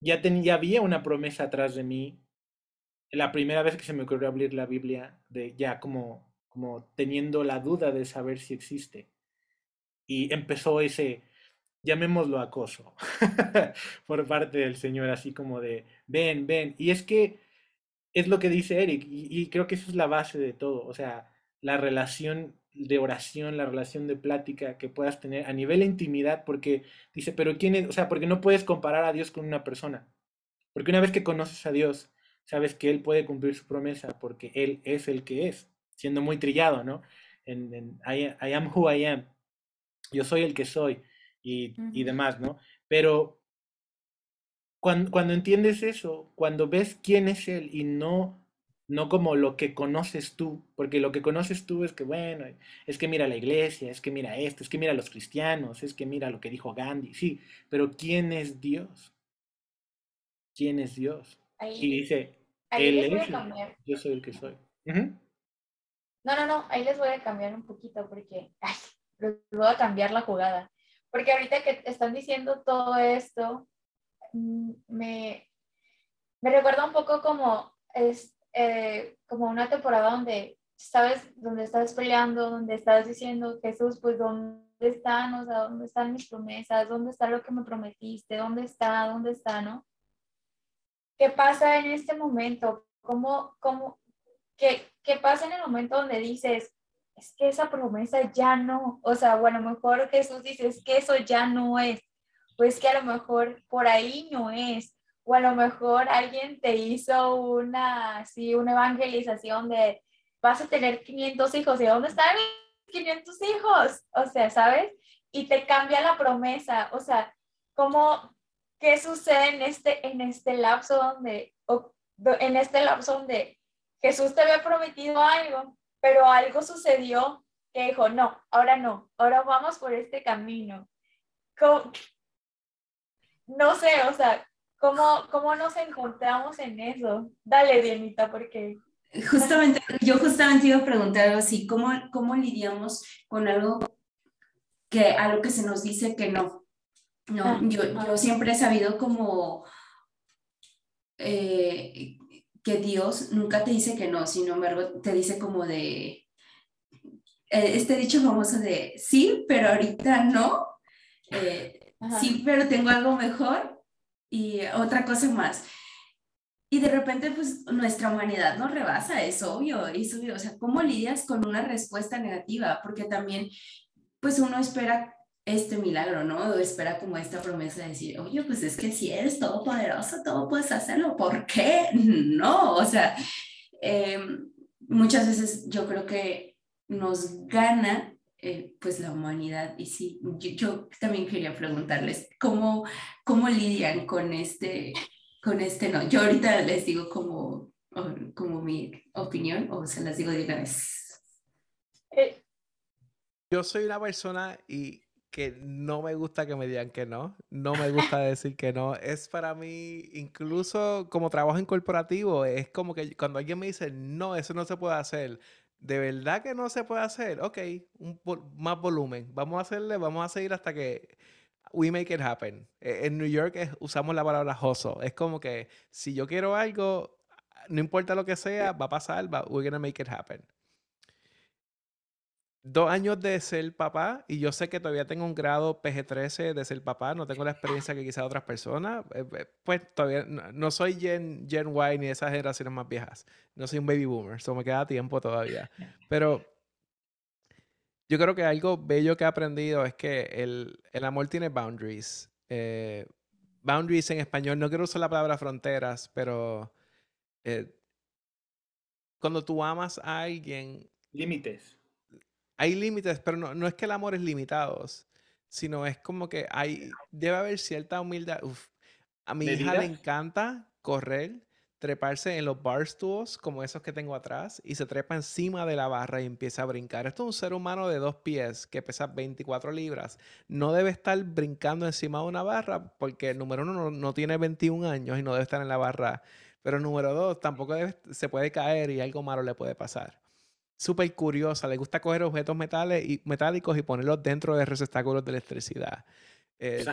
ya, tenía, había una promesa atrás de mí. La primera vez que se me ocurrió abrir la Biblia, de ya como, como teniendo la duda de saber si existe. Y empezó ese, llamémoslo acoso, por parte del Señor, así como de, ven, ven. Y es que es lo que dice Eric, y, creo que esa es la base de todo, o sea, la relación de oración, la relación de plática que puedas tener a nivel de intimidad, porque dice, pero ¿quién es? O sea, porque no puedes comparar a Dios con una persona. Porque una vez que conoces a Dios, sabes que Él puede cumplir su promesa, porque Él es el que es, siendo muy trillado, ¿no? En, I, am who I am. Yo soy el que soy y, y demás, ¿no? Pero cuando, cuando entiendes eso, cuando ves quién es Él y no, no como lo que conoces tú, porque lo que conoces tú es que, bueno, es que mira la iglesia, es que mira esto, es que mira los cristianos, es que mira lo que dijo Gandhi, sí, pero ¿quién es Dios? ¿Quién es Dios? y dice, Él es, yo soy el que soy. No, no, no, ahí les voy a cambiar un poquito porque ay, les voy a cambiar la jugada. Porque ahorita que están diciendo todo esto, mm, me, me recuerda un poco como, es, eh, como una temporada donde, ¿sabes? Donde estás peleando, donde estás diciendo, Jesús, pues, ¿dónde están? O sea, ¿dónde están mis promesas? ¿Dónde está lo que me prometiste? ¿Dónde está? ¿Dónde está? ¿No? ¿Qué pasa en este momento? ¿Cómo, cómo, qué, qué pasa en el momento donde dices, es que esa promesa ya no, o sea, bueno, a lo mejor Jesús dice, es que eso ya no es, pues que a lo mejor por ahí no es, o a lo mejor alguien te hizo una, sí, una evangelización de, vas a tener 500 hijos, ¿y dónde están mis 500 hijos? O sea, ¿sabes? Y te cambia la promesa, o sea, ¿cómo, qué sucede en este, en este lapso donde, en este lapso donde Jesús te había prometido algo, pero algo sucedió que dijo, no, ahora no, ahora vamos por este camino. No sé, o sea, ¿cómo, ¿cómo nos encontramos en eso? Dale, Dianita, porque... Justamente, yo justamente iba a preguntar algo así, ¿cómo, cómo lidiamos con algo que a lo que se nos dice que no? No, ah, yo, yo siempre he sabido como eh, que Dios nunca te dice que no, sino embargo te dice como de, eh, este dicho famoso de, sí, pero ahorita no, eh, sí, pero tengo algo mejor y otra cosa más. Y de repente, pues nuestra humanidad nos rebasa, es obvio, es obvio. O sea, ¿cómo lidias con una respuesta negativa? Porque también, pues uno espera este milagro, ¿no? espera como esta promesa de decir, oye, pues es que si eres todopoderoso, todo puedes hacerlo, ¿por qué? No, o sea, em, muchas veces yo creo que nos gana eh, pues la humanidad y sí, yo, también quería preguntarles, ¿cómo, cómo lidian con este, con este no? Yo ahorita les digo como, como mi opinión o se las digo de una vez. Eh, yo soy una persona y que no me gusta que me digan que no, no me gusta decir que no. Es para mí, incluso como trabajo en corporativo, es como que cuando alguien me dice, no, eso no se puede hacer, de verdad que no se puede hacer, ok, un, más volumen, vamos a hacerle, vamos a seguir hasta que we make it happen. E, en New York usamos la palabra hustle, es como que si yo quiero algo, no importa lo que sea, va a pasar, we're gonna make it happen dos años de ser papá y yo sé que todavía tengo un grado PG-13 de ser papá, no tengo la experiencia que quizás otras personas, eh, eh, pues todavía no, soy Gen, Gen Y ni de esas generaciones más viejas, no soy un baby boomer, eso me queda tiempo todavía, pero yo creo que algo bello que he aprendido es que el, el amor tiene boundaries. Eh, boundaries en español, no quiero usar la palabra fronteras, pero cuando tú amas a alguien... Límites hay límites, pero no, no, es que el amor es limitado, sino es como que hay, debe haber cierta humildad. a mi hija le encanta correr, treparse en los barstools como esos que tengo atrás y se trepa encima de la barra y empieza a brincar. Esto es un ser humano de dos pies que pesa 24 libras. No debe estar brincando encima de una barra porque el número uno no, no tiene 21 años y no debe estar en la barra. Pero número dos, tampoco se puede caer y algo malo le puede pasar súper curiosa, le gusta coger objetos metales y, metálicos y ponerlos dentro de receptáculos de electricidad. Eh,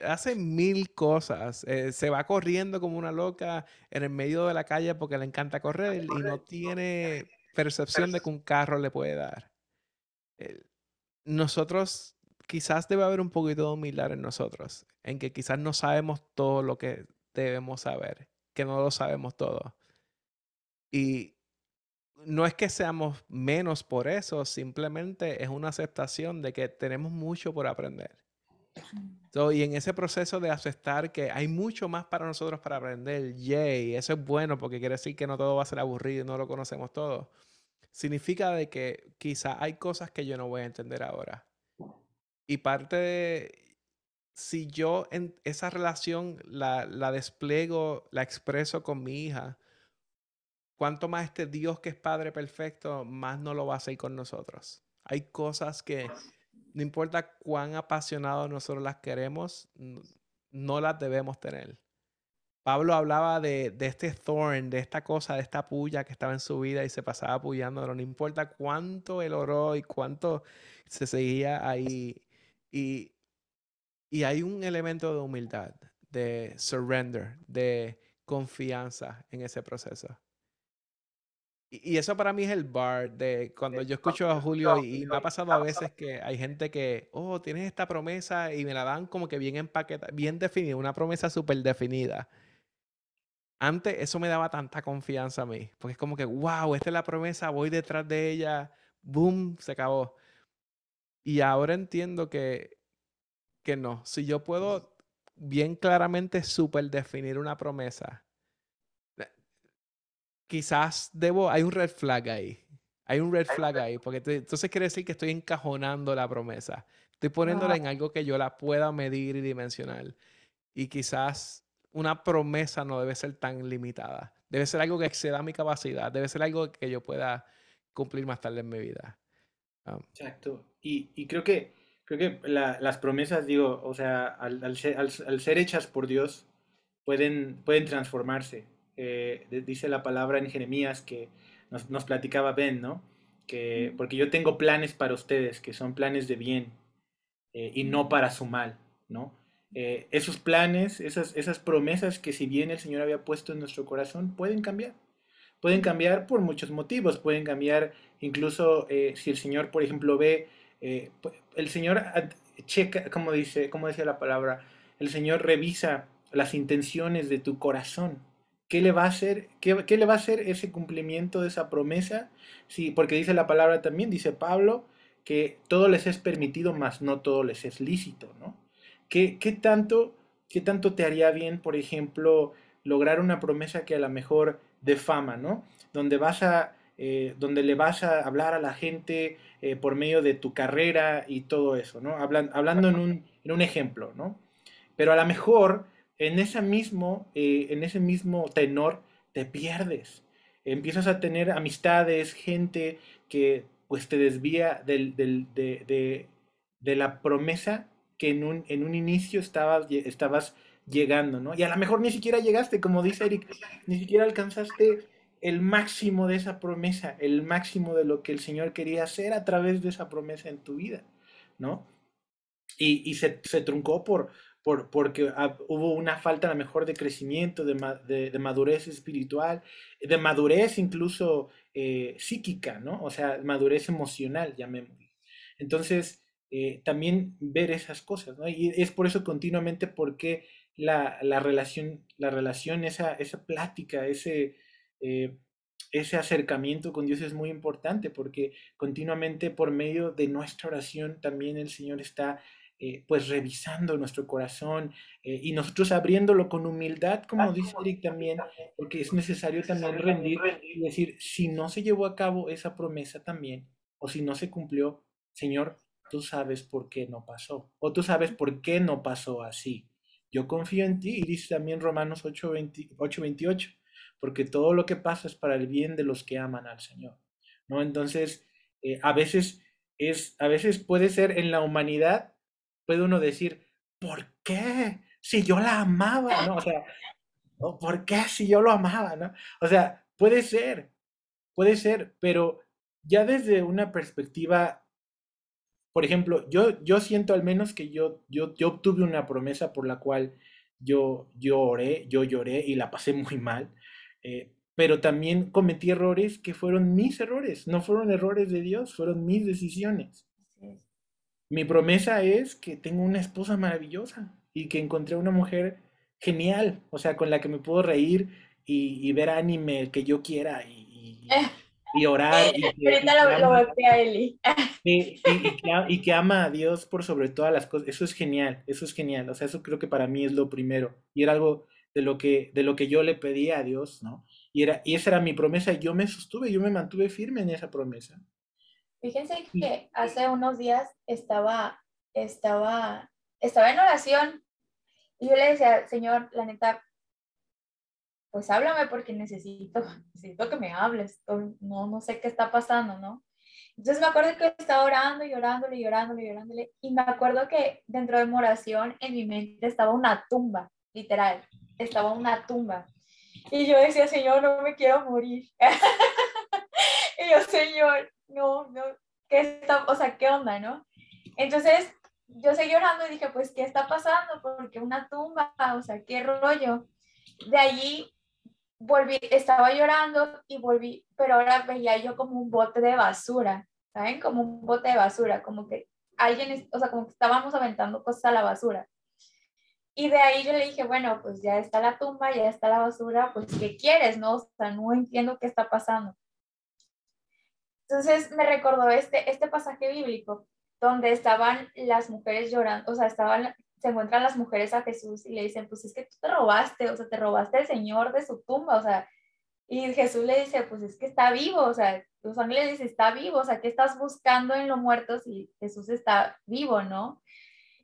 hace, mil cosas. Eh, se va corriendo como una loca en el medio de la calle porque le encanta correr y no tiene percepción de que un carro le puede dar. Eh, nosotros, quizás debe haber un poquito de humildad en nosotros, en que quizás no sabemos todo lo que debemos saber, que no lo sabemos todo. Y no es que seamos menos por eso, simplemente es una aceptación de que tenemos mucho por aprender. y en ese proceso de aceptar que hay mucho más para nosotros para aprender, yay, eso es bueno porque quiere decir que no todo va a ser aburrido y no lo conocemos todo. Significa de que quizá hay cosas que yo no voy a entender ahora. Y parte de, si yo en esa relación la, la despliego, la expreso con mi hija, cuanto más este Dios que es Padre perfecto, más no lo va a hacer con nosotros. Hay cosas que no importa cuán apasionados nosotros las queremos, no las debemos tener. Pablo hablaba de, este thorn, de esta cosa, de esta puya que estaba en su vida y se pasaba puyando, no importa cuánto él oró y cuánto se seguía ahí. Y hay un elemento de humildad, de surrender, de confianza en ese proceso. Y, eso para mí es el bar de cuando yo escucho a Julio y, me ha pasado a veces que hay gente que, oh, tienes esta promesa y me la dan como que bien empaquetada, bien definida, una promesa súper definida. Antes eso me daba tanta confianza a mí, porque es como que, wow, esta es la promesa, voy detrás de ella, boom, se acabó. Y ahora entiendo que, que no, si yo puedo bien claramente súper definir una promesa, quizás debo, hay un red flag ahí. Hay un red flag ahí, porque entonces quiere decir que estoy encajonando la promesa. Estoy poniéndola en algo que yo la pueda medir y dimensionar. Y quizás una promesa no debe ser tan limitada. Debe ser algo que exceda mi capacidad. Debe ser algo que yo pueda cumplir más tarde en mi vida. Um, Exacto. Y, creo que, creo que las promesas, digo, o sea, al, ser, al, ser, hechas por Dios, pueden, pueden transformarse. Eh, dice la palabra en Jeremías que nos, platicaba Ben, ¿no? Que, porque yo tengo planes para ustedes, que son planes de bien eh, y no para su mal, ¿no? Eh, esos planes, esas, esas promesas que si bien el Señor había puesto en nuestro corazón, pueden cambiar. Pueden cambiar por muchos motivos, pueden cambiar incluso si el Señor, por ejemplo, ve, el Señor checa, como dice, como decía la palabra, el Señor revisa las intenciones de tu corazón, ¿Qué le va a hacer? ¿Qué, le va a hacer ese cumplimiento de esa promesa? Sí, porque dice la palabra también, dice Pablo, que todo les es permitido, mas no todo les es lícito, ¿no? ¿Qué, qué tanto, ¿Qué tanto te haría bien, por ejemplo, lograr una promesa que a lo mejor de fama, ¿no? Donde vas a, eh, donde le vas a hablar a la gente eh, por medio de tu carrera y todo eso, ¿no? hablando en un, en un ejemplo, ¿no? Pero a lo mejor en, ese mismo, eh, en ese mismo tenor te pierdes. Empiezas a tener amistades, gente que pues te desvía del, de, la promesa que en un, en un inicio estabas, estabas llegando, ¿no? Y a lo mejor ni siquiera llegaste, como dice Eric, ni siquiera alcanzaste el máximo de esa promesa, el máximo de lo que el Señor quería hacer a través de esa promesa en tu vida, ¿no? Y, se, se, truncó por, por, porque hubo una falta a lo mejor de crecimiento, de, de, madurez espiritual, de madurez incluso eh, psíquica, ¿no? O sea, madurez emocional, llamémoslo. Entonces, eh, también ver esas cosas, ¿no? Y es por eso continuamente porque la, la relación, la relación esa, esa plática, ese, eh, ese acercamiento con Dios es muy importante porque continuamente por medio de nuestra oración también el Señor está eh, pues revisando nuestro corazón eh, y nosotros abriéndolo con humildad, como dice Eric también, porque es necesario también rendir y decir, si no se llevó a cabo esa promesa también, o si no se cumplió, Señor, tú sabes por qué no pasó, o tú sabes por qué no pasó así. Yo confío en ti, y dice también Romanos 8:28, porque todo lo que pasa es para el bien de los que aman al Señor. ¿no? Entonces, eh, a veces es, a veces puede ser en la humanidad puede uno decir, ¿por qué? Si yo la amaba, ¿no? O sea, ¿por qué si yo lo amaba, ¿no? O sea, puede ser, puede ser, pero ya desde una perspectiva, por ejemplo, yo, yo siento al menos que yo, yo, obtuve una promesa por la cual yo, yo oré, yo lloré y la pasé muy mal, eh, pero también cometí errores que fueron mis errores, no fueron errores de Dios, fueron mis decisiones. Mi promesa es que tengo una esposa maravillosa y que encontré una mujer genial, o sea, con la que me puedo reír y, ver anime que yo quiera y, y, orar. Y que, Ahorita lo, lo Eli. y, y, que, ama a Dios por sobre todas las cosas. Eso es genial, eso es genial. O sea, eso creo que para mí es lo primero. Y era algo de lo que, de lo que yo le pedía a Dios, ¿no? Y, era, y esa era mi promesa y yo me sostuve, yo me mantuve firme en esa promesa. Fíjense que hace unos días estaba, estaba estaba en oración y yo le decía, Señor, la neta, pues háblame porque necesito, necesito que me hables, no, no sé qué está pasando, ¿no? Entonces me acuerdo que estaba orando y orándole y orándole y orándole y me acuerdo que dentro de mi oración en mi mente estaba una tumba, literal, estaba una tumba. Y yo decía, Señor, no me quiero morir. y yo, Señor, no, no, ¿qué está, o sea, qué onda, no? Entonces yo seguí orando y dije, pues, ¿qué está pasando? Porque una tumba, o sea, qué rollo. De allí volví, estaba llorando y volví, pero ahora veía yo como un bote de basura, ¿saben? Como un bote de basura, como que alguien, o sea, como que estábamos aventando cosas a la basura. Y de ahí yo le dije, bueno, pues ya está la tumba, ya está la basura, pues ¿qué quieres? No, o sea, no entiendo qué está pasando. Entonces me recordó este, este pasaje bíblico donde estaban las mujeres llorando, o sea, estaban, se encuentran las mujeres a Jesús y le dicen, pues es que tú te robaste, o sea, te robaste el Señor de su tumba, o sea, y Jesús le dice, pues es que está vivo, o sea, los ángeles dicen, está vivo, o sea, ¿qué estás buscando en los muertos si Jesús está vivo, no?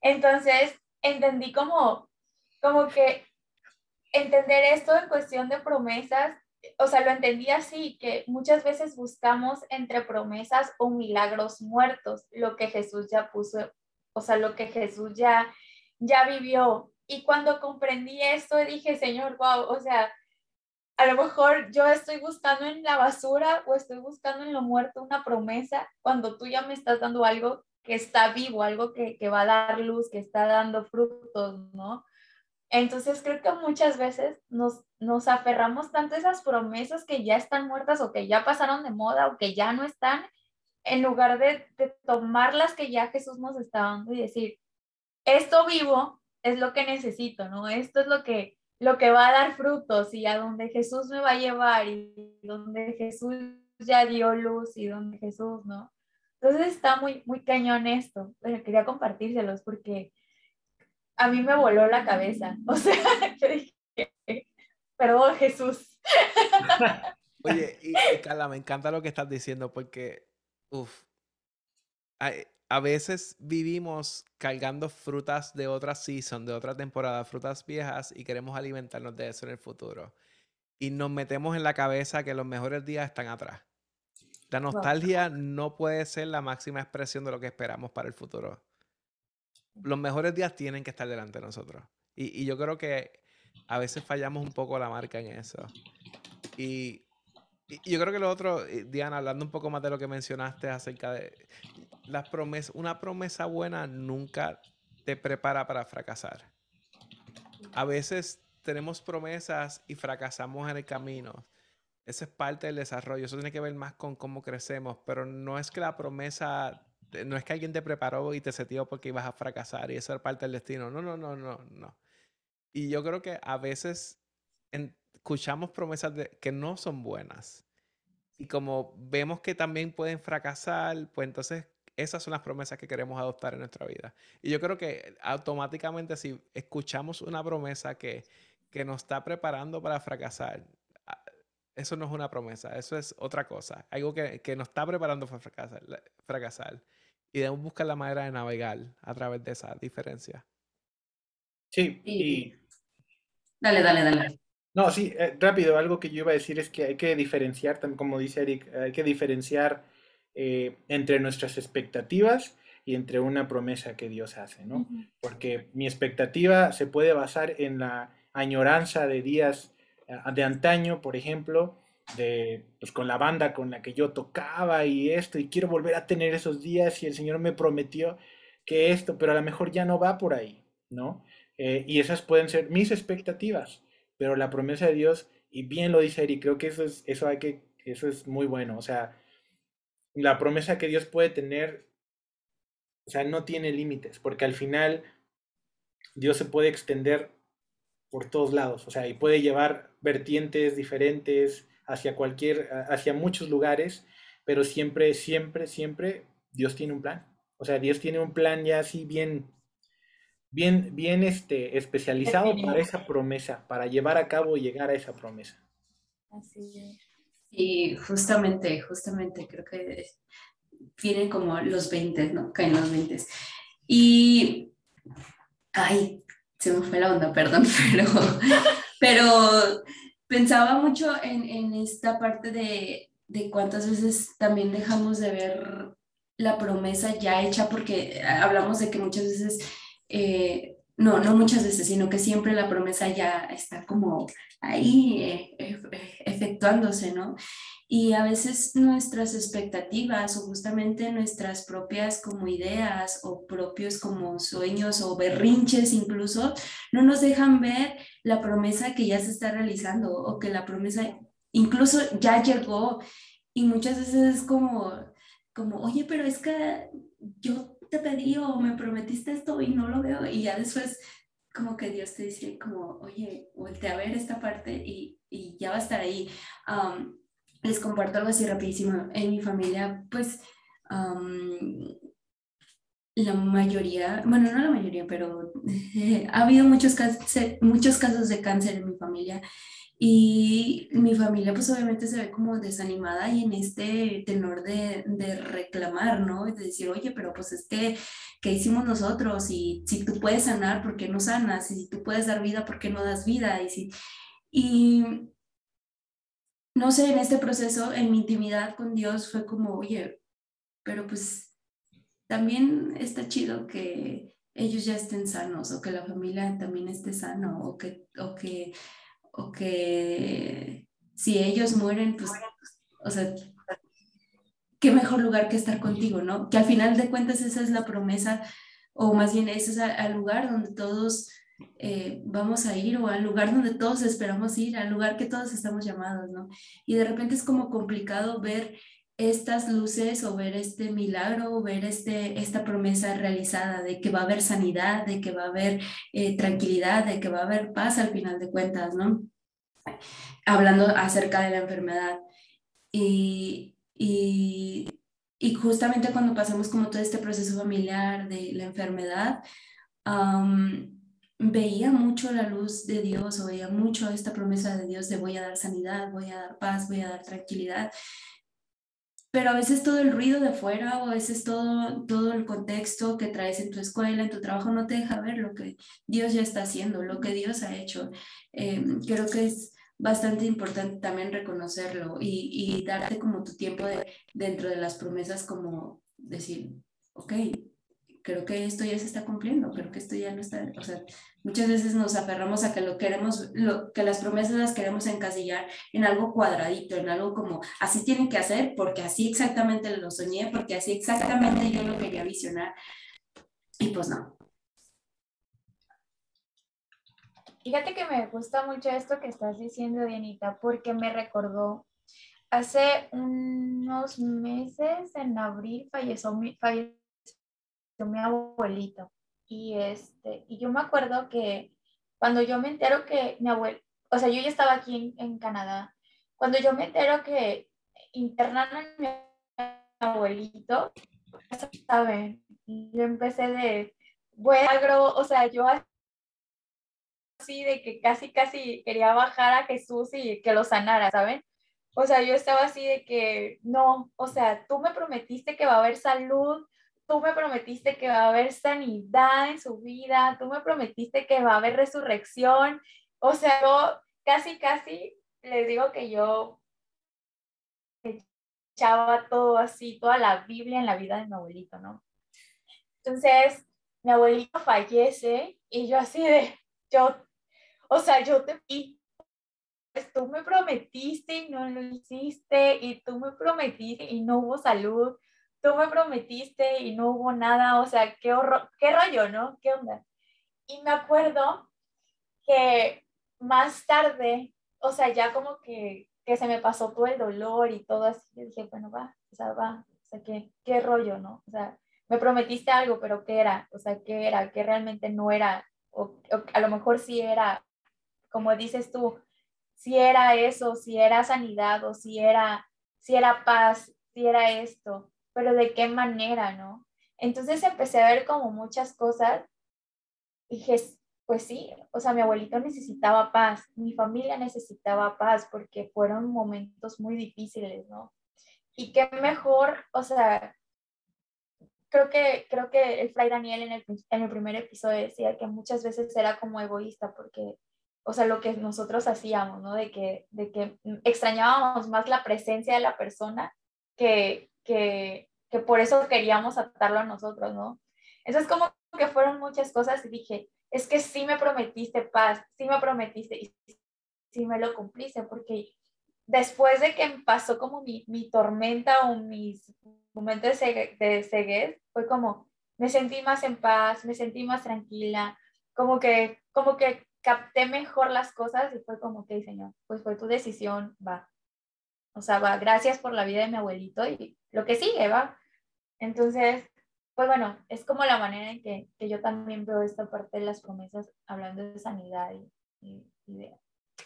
Entonces, entendí como, como que entender esto en cuestión de promesas o sea, lo entendí así, que muchas veces buscamos entre promesas o milagros muertos, lo que Jesús ya puso, o sea, lo que Jesús ya, ya vivió. Y cuando comprendí esto, dije, Señor, wow, o sea, a lo mejor yo estoy buscando en la basura o estoy buscando en lo muerto una promesa cuando tú ya me estás dando algo que está vivo, algo que, que va a dar luz, que está dando frutos, ¿no? Entonces creo que muchas veces nos, nos aferramos tanto a esas promesas que ya están muertas o que ya pasaron de moda o que ya no están, en lugar de, de tomar las que ya Jesús nos está dando y decir, esto vivo es lo que necesito, ¿no? Esto es lo que, lo que va a dar frutos y a donde Jesús me va a llevar y donde Jesús ya dio luz y donde Jesús, ¿no? Entonces está muy, muy cañón esto, pero quería compartírselos porque a mí me voló la cabeza. O sea, yo dije, perdón Jesús. Oye, y, Carla, me encanta lo que estás diciendo porque, uff, a, veces vivimos cargando frutas de otra season, de otra temporada, frutas viejas y queremos alimentarnos de eso en el futuro. Y nos metemos en la cabeza que los mejores días están atrás. La nostalgia no puede ser la máxima expresión de lo que esperamos para el futuro los mejores días tienen que estar delante de nosotros. Y, yo creo que a veces fallamos un poco la marca en eso. Y, yo creo que lo otro, eh, Diana, hablando un poco más de lo que mencionaste acerca de las promesas, una promesa buena nunca te prepara para fracasar. A veces tenemos promesas y fracasamos en el camino. Esa es parte del desarrollo. Eso tiene que ver más con cómo crecemos, pero no es que la promesa no es que alguien te preparó y te setió porque ibas a fracasar y eso era parte del destino. No, no, no, no, no. Y yo creo que a veces escuchamos promesas de, que no son buenas. Y como vemos que también pueden fracasar, pues entonces esas son las promesas que queremos adoptar en nuestra vida. Y yo creo que automáticamente si escuchamos una promesa que, que nos está preparando para fracasar, eso no es una promesa, eso es otra cosa, algo que, que nos está preparando para fracasar. fracasar y debemos buscar la manera de navegar a través de esa diferencia. Sí, y... Dale, dale, dale. No, sí, eh, rápido, algo que yo iba a decir es que hay que diferenciar, como dice Eric, hay que diferenciar eh, entre nuestras expectativas y entre una promesa que Dios hace, ¿no? Porque mi expectativa se puede basar en la añoranza de días eh, de antaño, por ejemplo, de, pues con la banda con la que yo tocaba y esto, y quiero volver a tener esos días y el Señor me prometió que esto, pero a lo mejor ya no va por ahí, ¿no? Eh, y esas pueden ser mis expectativas, pero la promesa de Dios, y bien lo dice Eric, creo que eso es, eso hay que, eso es muy bueno, o sea, la promesa que Dios puede tener, o sea, no tiene límites, porque al final Dios se puede extender por todos lados, o sea, y puede llevar vertientes diferentes, hacia cualquier, hacia muchos lugares, pero siempre, siempre, siempre Dios tiene un plan. O sea, Dios tiene un plan ya así bien, bien, bien este, especializado para esa promesa, para llevar a cabo y llegar a esa promesa. Así Y justamente, justamente creo que vienen como los 20, ¿no? Caen los 20. Y ay, se me fue la onda, perdón, pero, pero pensaba mucho en, en esta parte de, de cuántas veces también dejamos de ver la promesa ya hecha, porque hablamos de que muchas veces, eh, no, no muchas veces, sino que siempre la promesa ya está como ahí eh, eh, efectuándose, ¿no? Y a veces nuestras expectativas o justamente nuestras propias como ideas o propios como sueños o berrinches incluso no nos dejan ver la promesa que ya se está realizando o que la promesa incluso ya llegó y muchas veces es como, como, oye, pero es que yo te pedí o me prometiste esto y no lo veo y ya después como que Dios te dice como, oye, voltea a ver esta parte y, y ya va a estar ahí les comparto algo así rapidísimo. En mi familia, pues, la mayoría, bueno, no la mayoría, pero ha habido muchos, muchos casos de cáncer en mi familia. Y mi familia pues obviamente se ve como desanimada y en este tenor de, de reclamar, ¿no? De decir, oye, pero pues es que, ¿qué hicimos nosotros? Y si tú puedes sanar, ¿por qué no sanas? Y si tú puedes dar vida, ¿por qué no das vida? Y, si, y no sé, en este proceso, en mi intimidad con Dios fue como, oye, pero pues también está chido que ellos ya estén sanos o que la familia también esté sano o que, o que, o que si ellos mueren, pues, o sea, qué mejor lugar que estar contigo, ¿no? Que al final de cuentas esa es la promesa, o más bien ese es el lugar donde todos eh, vamos a ir o al lugar donde todos esperamos ir, al lugar que todos estamos llamados, ¿no? Y de repente es como complicado ver estas luces o ver este milagro o ver este, esta promesa realizada de que va a haber sanidad, de que va a haber eh, tranquilidad, de que va a haber paz al final de cuentas, ¿no? Hablando acerca de la enfermedad. Y, y, justamente cuando pasamos como todo este proceso familiar de la enfermedad, veía mucho la luz de Dios o veía mucho esta promesa de Dios de voy a dar sanidad, voy a dar paz, voy a dar tranquilidad. Pero a veces todo el ruido de afuera o a veces todo, todo el contexto que traes en tu escuela, en tu trabajo, no te deja ver lo que Dios ya está haciendo, lo que Dios ha hecho. Em, creo que es bastante importante también reconocerlo y, y darte como tu tiempo de, dentro de las promesas, como decir, ok, creo que esto ya se está cumpliendo, creo que esto ya no está, o sea, muchas veces nos aferramos a que lo queremos, lo, que las promesas las queremos encasillar en algo cuadradito, en algo como así tienen que hacer, porque así exactamente lo soñé, porque así exactamente yo lo quería visionar. Y pues no. Fíjate que me gusta mucho esto que estás diciendo, Dianita, porque me recordó hace unos meses, en abril, falleció mi, falleció mi abuelito. Y, este, y yo me acuerdo que cuando yo me entero que mi abuelo, o sea, yo ya estaba aquí en, Canadá, cuando yo me entero que internaron a mi abuelito, ¿saben? Yo empecé de, bueno, o sea, yo así de que casi, casi quería bajar a Jesús y que lo sanara, ¿saben? O sea, yo estaba así de que, no, o sea, tú me prometiste que va a haber salud, tú me prometiste que va a haber sanidad en su vida, tú me prometiste que va a haber resurrección. O sea, yo casi, casi les digo que yo echaba todo así, toda la Biblia en la vida de mi abuelito, ¿no? Entonces, mi abuelito fallece y yo así de, yo, o sea, yo te vi, pues tú me prometiste y no lo hiciste, y tú me prometiste y no hubo salud, tú me prometiste y no hubo nada, o sea, qué, horror, qué rollo, ¿no? ¿Qué onda? Y me acuerdo que más tarde, o sea, ya como que, que se me pasó todo el dolor y todo así, yo dije, bueno, va, o sea, va, o sea, qué, qué rollo, ¿no? O sea, me prometiste algo, pero ¿qué era? O sea, ¿qué era? ¿Qué realmente no era? O, a lo mejor sí era, como dices tú, si era eso, si era sanidad o si era, si era paz, si era esto pero de qué manera, ¿no? Entonces empecé a ver como muchas cosas y dije, pues sí, o sea, mi abuelito necesitaba paz, mi familia necesitaba paz porque fueron momentos muy difíciles, ¿no? Y qué mejor, o sea, creo que, creo que el Fray Daniel en el, en el primer episodio decía que muchas veces era como egoísta porque, o sea, lo que nosotros hacíamos, ¿no? De que, de que extrañábamos más la presencia de la persona que, que, que por eso queríamos atarlo a nosotros, ¿no? Eso es como que fueron muchas cosas y dije, es que sí me prometiste paz, sí me prometiste y sí me lo cumpliste, porque después de que pasó como mi, mi tormenta o mis momentos de ceguez, fue como, me sentí más en paz, me sentí más tranquila, como que, como que capté mejor las cosas y fue como que, Señor, pues fue tu decisión, va. O sea, va, gracias por la vida de mi abuelito y lo que sigue, va. Entonces, pues bueno, es como la manera en que, que yo también veo esta parte de las promesas, hablando de sanidad y, y de,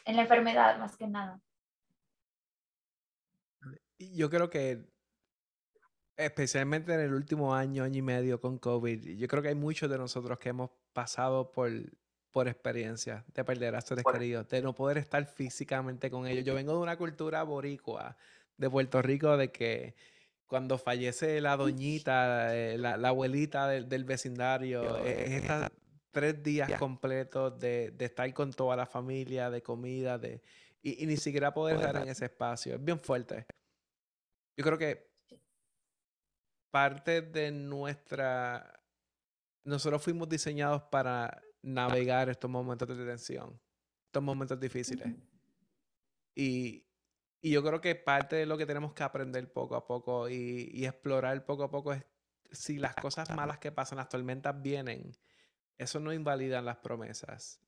en la enfermedad más que nada. Yo creo que especialmente en el último año, año y medio con COVID, yo creo que hay muchos de nosotros que hemos pasado por, por experiencia de perder a seres queridos, de no poder estar físicamente con ellos. Yo vengo de una cultura boricua de Puerto Rico de que cuando fallece la doñita, eh, la, abuelita del, vecindario, es estos tres días completos de, de, estar con toda la familia, de comida, de, y, y ni siquiera poder estar en ese espacio. Es bien fuerte. Yo creo que parte de nuestra... Nosotros fuimos diseñados para navegar estos momentos de tensión, estos momentos difíciles. Y, y yo creo que parte de lo que tenemos que aprender poco a poco y, y, explorar poco a poco es si las cosas malas que pasan, las tormentas vienen, eso no invalida las promesas.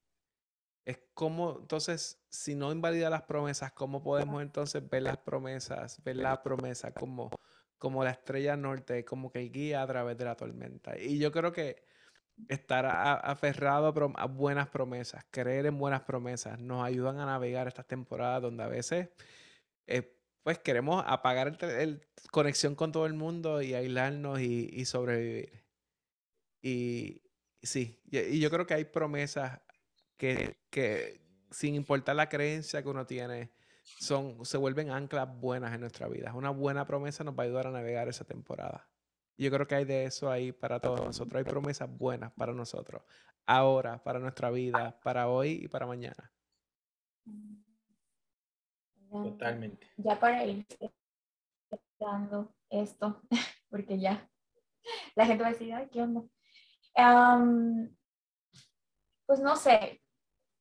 Es como, entonces, si no invalida las promesas, ¿cómo podemos entonces ver las promesas, ver la promesa como como la estrella norte, como que guía a través de la tormenta. Y yo creo que estar aferrado a, buenas promesas, creer en buenas promesas, nos ayudan a navegar estas temporadas donde a veces eh, pues queremos apagar el, conexión con todo el mundo y aislarnos y, sobrevivir. Y sí, y, yo creo que hay promesas que, que sin importar la creencia que uno tiene, son, se vuelven anclas buenas en nuestra vida. Una buena promesa nos va a ayudar a navegar esa temporada. Yo creo que hay de eso ahí para todos nosotros. Hay promesas buenas para nosotros. Ahora, para nuestra vida, para hoy y para mañana. Totalmente. Ya para ir dando esto, porque ya la gente va a decir, ay, ¿qué onda? pues no sé,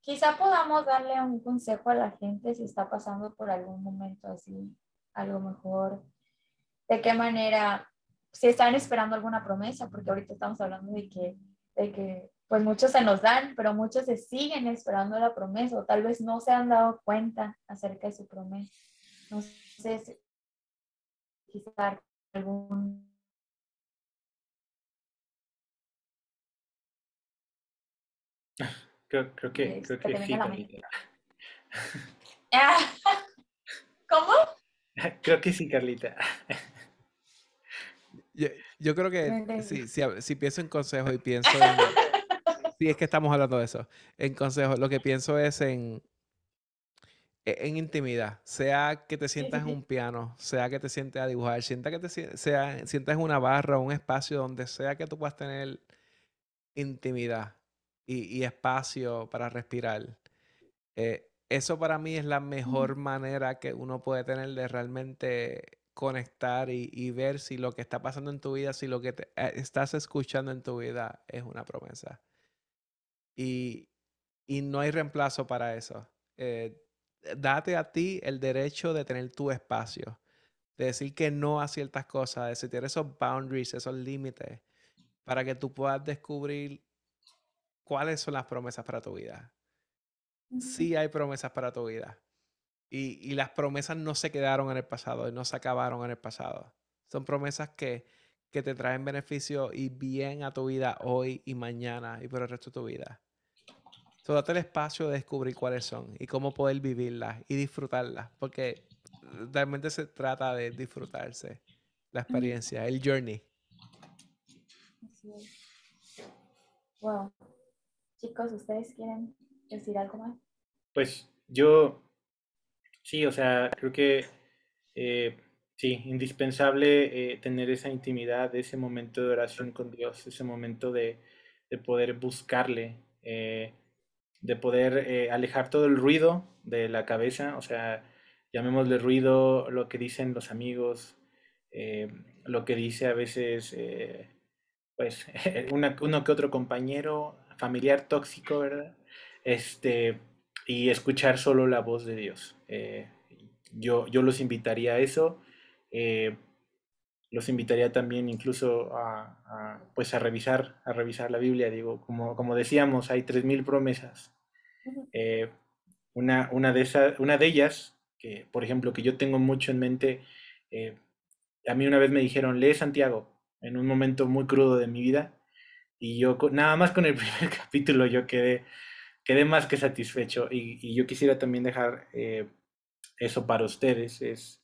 quizá podamos darle un consejo a la gente si está pasando por algún momento así, algo mejor, de qué manera, si están esperando alguna promesa, porque ahorita estamos hablando de que, de que pues muchos se nos dan, pero muchos se siguen esperando la promesa o tal vez no se han dado cuenta acerca de su promesa. No sé si quizá algún Creo, creo que, creo que, sí, Carlita. ¿Cómo? Creo que sí, Carlita. Yo, yo creo que si, si, si, pienso en consejos y pienso en... sí, es que estamos hablando de eso. En consejos, lo que pienso es en, e, en intimidad. Sea que te sientas en un piano, sea que te sientes a dibujar, sienta que te sea, sientas en una barra o un espacio donde sea que tú puedas tener intimidad y, espacio para respirar. Eh, eso para mí es la mejor manera que uno puede tener de realmente conectar y, ver si lo que está pasando en tu vida, si lo que eh, estás escuchando en tu vida es una promesa. Y, no hay reemplazo para eso. Eh, date a ti el derecho de tener tu espacio, de decir que no a ciertas cosas, de sentir esos boundaries, esos límites, para que tú puedas descubrir ¿cuáles son las promesas para tu vida? Sí hay promesas para tu vida. Y, las promesas no se quedaron en el pasado y no se acabaron en el pasado. Son promesas que, que te traen beneficio y bien a tu vida hoy y mañana y por el resto de tu vida. So, date el espacio de descubrir cuáles son y cómo poder vivirlas y disfrutarlas, porque realmente se trata de disfrutarse la experiencia, el journey. Wow. Chicos, ¿ustedes quieren decir algo más? Pues yo, sí, o sea, creo que eh, Sí, indispensable eh, tener esa intimidad, ese momento de oración con Dios, ese momento de, poder buscarle, eh, de poder eh, alejar todo el ruido de la cabeza, o sea, llamémosle ruido lo que dicen los amigos, lo que dice a veces, pues, uno que otro compañero, familiar tóxico, ¿verdad? Este, y escuchar solo la voz de Dios. yo, yo los invitaría a eso eh, los invitaría también incluso a, pues a revisar, a revisar la Biblia. Digo, como, como decíamos, hay 3.000 promesas. Eh, una, una, de esas, una de ellas, que por ejemplo, que yo tengo mucho en mente, eh, a mí una vez me dijeron, lee Santiago, en un momento muy crudo de mi vida, y yo nada más con el primer capítulo yo quedé, quedé más que satisfecho, y, y yo quisiera también dejar eso para ustedes, es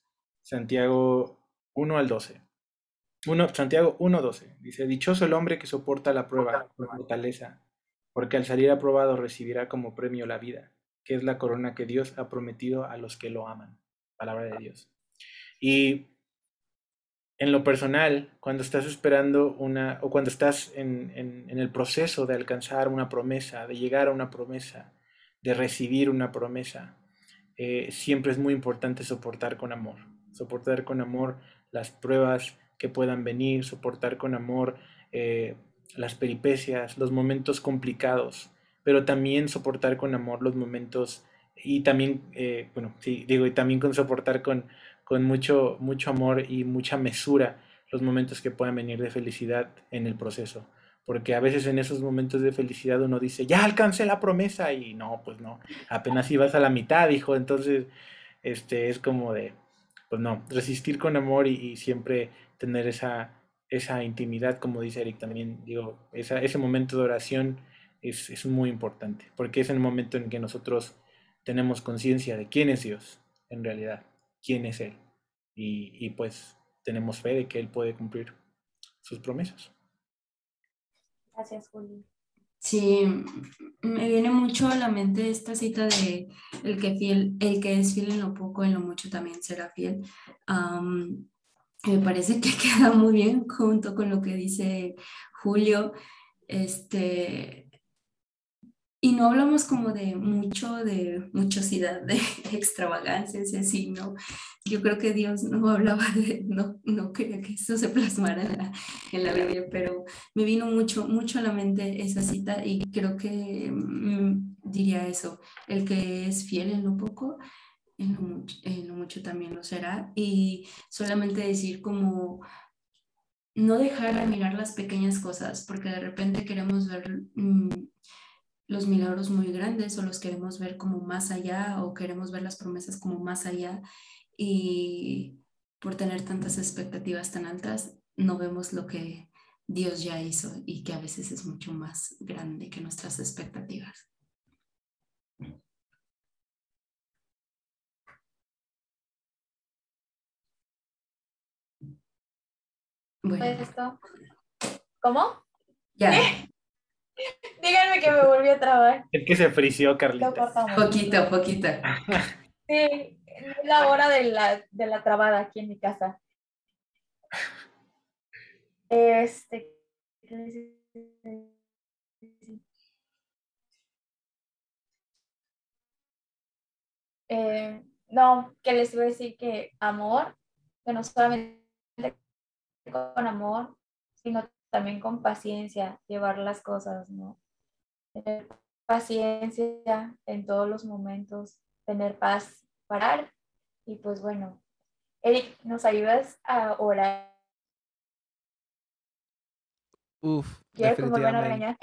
Santiago 1 al 12. Santiago 1, 12. Dice, dichoso el hombre que soporta la prueba con fortaleza, porque al salir aprobado recibirá como premio la vida, que es la corona que Dios ha prometido a los que lo aman. Palabra de Dios. Y en lo personal, cuando estás esperando una, o cuando estás en, en, el proceso de alcanzar una promesa, de llegar a una promesa, de recibir una promesa, eh, siempre es muy importante soportar con amor soportar con amor las pruebas que puedan venir, soportar con amor eh, las peripecias, los momentos complicados, pero también soportar con amor los momentos y también, eh, bueno, sí, digo, y también con soportar con, con mucho, mucho amor y mucha mesura los momentos que puedan venir de felicidad en el proceso. Porque a veces en esos momentos de felicidad uno dice, ya alcancé la promesa y no, pues no, apenas ibas a la mitad, hijo. Entonces, este, es como de, pues no, resistir con amor y, siempre tener esa, esa intimidad, como dice Eric también, digo, ese momento de oración es, muy importante, porque es el momento en que nosotros tenemos conciencia de quién es Dios, en realidad, quién es Él, y, y pues tenemos fe de que Él puede cumplir sus promesas. Gracias, Juli. Sí, me viene mucho a la mente esta cita de el que, fiel, el que es fiel en lo poco, en lo mucho también será fiel. me parece que queda muy bien junto con lo que dice Julio. Este, y no hablamos como de mucho, de muchosidad, de extravagancia, ese sí, ¿no? Yo creo que Dios no hablaba de, no, no quería que eso se plasmara en la, en la Biblia, pero me vino mucho, mucho a la mente esa cita y creo que mm, diría eso, el que es fiel en lo poco, en lo, mucho, en lo mucho también lo será. Y solamente decir como no dejar de mirar las pequeñas cosas, porque de repente queremos ver... Mm, los milagros muy grandes o los queremos ver como más allá o queremos ver las promesas como más allá y por tener tantas expectativas tan altas no vemos lo que Dios ya hizo y que a veces es mucho más grande que nuestras expectativas. Bueno. esto? ¿Cómo? Ya. Díganme que me volvió a trabar. Es que se frició, Carlita. Poquito, poquito. Sí, la hora de la, de la trabada aquí en mi casa. Este. Eh, no, que les iba a decir que amor, que no solamente con amor, sino también con paciencia llevar las cosas, ¿no? Tener paciencia en todos los momentos, tener paz, parar. Y pues bueno, Eric, ¿nos ayudas a orar? Uf, definitivamente.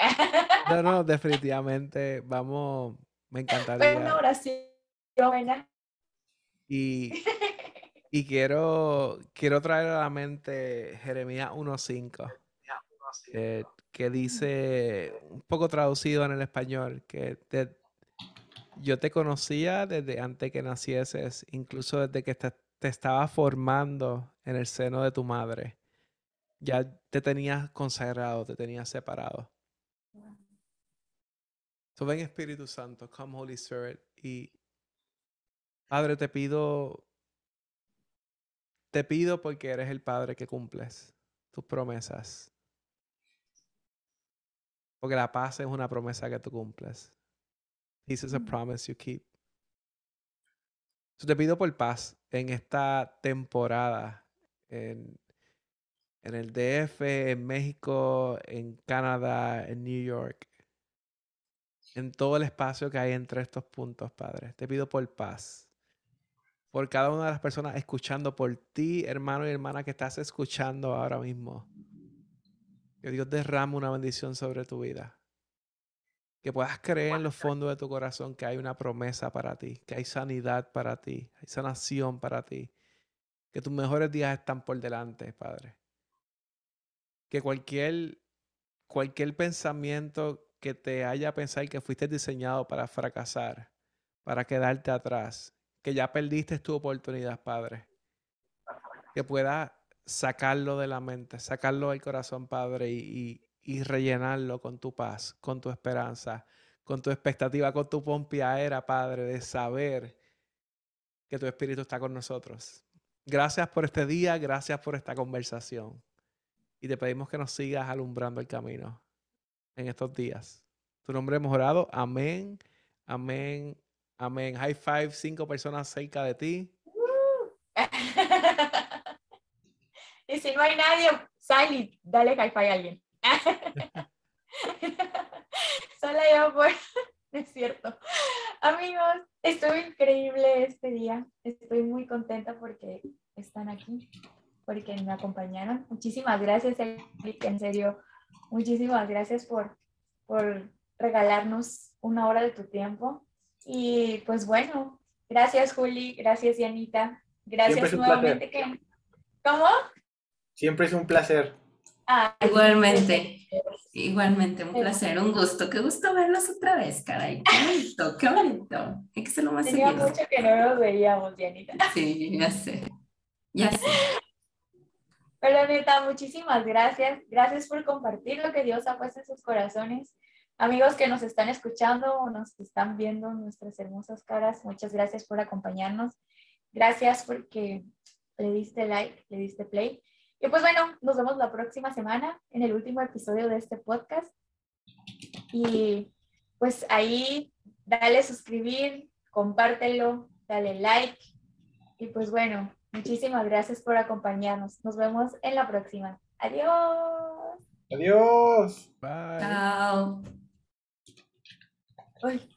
no, no, definitivamente. Vamos, me encantaría. Una oración buena. Y, y quiero, quiero traer a la mente Jeremías 1.5 eh, que dice, un poco traducido en el español, que yo te conocía desde antes que nacieses, incluso desde que te, estaba formando en el seno de tu madre. Ya te tenías consagrado, te tenías separado. So ven Espíritu Santo, come Holy Spirit. Y Padre, te pido te pido porque eres el Padre que cumples tus promesas. Porque la paz es una promesa que tú cumples. This is a promise you keep. te pido por paz en esta temporada en, en el DF, en México, en Canadá, en New York, en todo el espacio que hay entre estos puntos, Padre. Te pido por paz. Por cada una de las personas escuchando, por ti, hermano y hermana que estás escuchando ahora mismo. Que Dios derrame una bendición sobre tu vida. Que puedas creer en los fondos de tu corazón que hay una promesa para ti, que hay sanidad para ti, hay sanación para ti. Que tus mejores días están por delante, Padre. Que cualquier, cualquier pensamiento que te haya pensado que fuiste diseñado para fracasar, para quedarte atrás, que ya perdiste tu oportunidad, Padre. Que puedas sacarlo de la mente, sacarlo del corazón, Padre, y, y, rellenarlo con tu paz, con tu esperanza, con tu expectativa, con tu pompiaera, Padre, de saber que tu Espíritu está con nosotros. Gracias por este día, gracias por esta conversación. Y te pedimos que nos sigas alumbrando el camino en estos días. Tu nombre hemos orado. Amén, amén, amén. High five, cinco personas cerca de ti. y si no hay nadie, Sally, dale high five a alguien. Solo yo por... es cierto. Amigos, estuvo increíble este día. Estoy muy contenta porque están aquí, porque me acompañaron. Muchísimas gracias, Eric, en serio. Muchísimas gracias por, por regalarnos una hora de tu tiempo. Y pues bueno, gracias Juli, gracias Yanita, gracias nuevamente. Que... ¿Cómo? Siempre es un placer. igualmente, igualmente, un placer, un gusto. Qué gusto verlos otra vez, caray. Qué bonito, qué bonito. Hay que lo más Tenía mucho que no nos veíamos, Yanita. Sí, ya sé, ya sé. Pero neta, muchísimas gracias. Gracias por compartir lo que Dios ha puesto en sus corazones. Amigos que nos están escuchando o nos están viendo nuestras hermosas caras, muchas gracias por acompañarnos. Gracias porque le diste like, le diste play. Y pues bueno, nos vemos la próxima semana en el último episodio de este podcast. Y pues ahí dale suscribir, compártelo, dale like. Y pues bueno, muchísimas gracias por acompañarnos. Nos vemos en la próxima. Adiós. Adiós. Bye. Chao. Ay.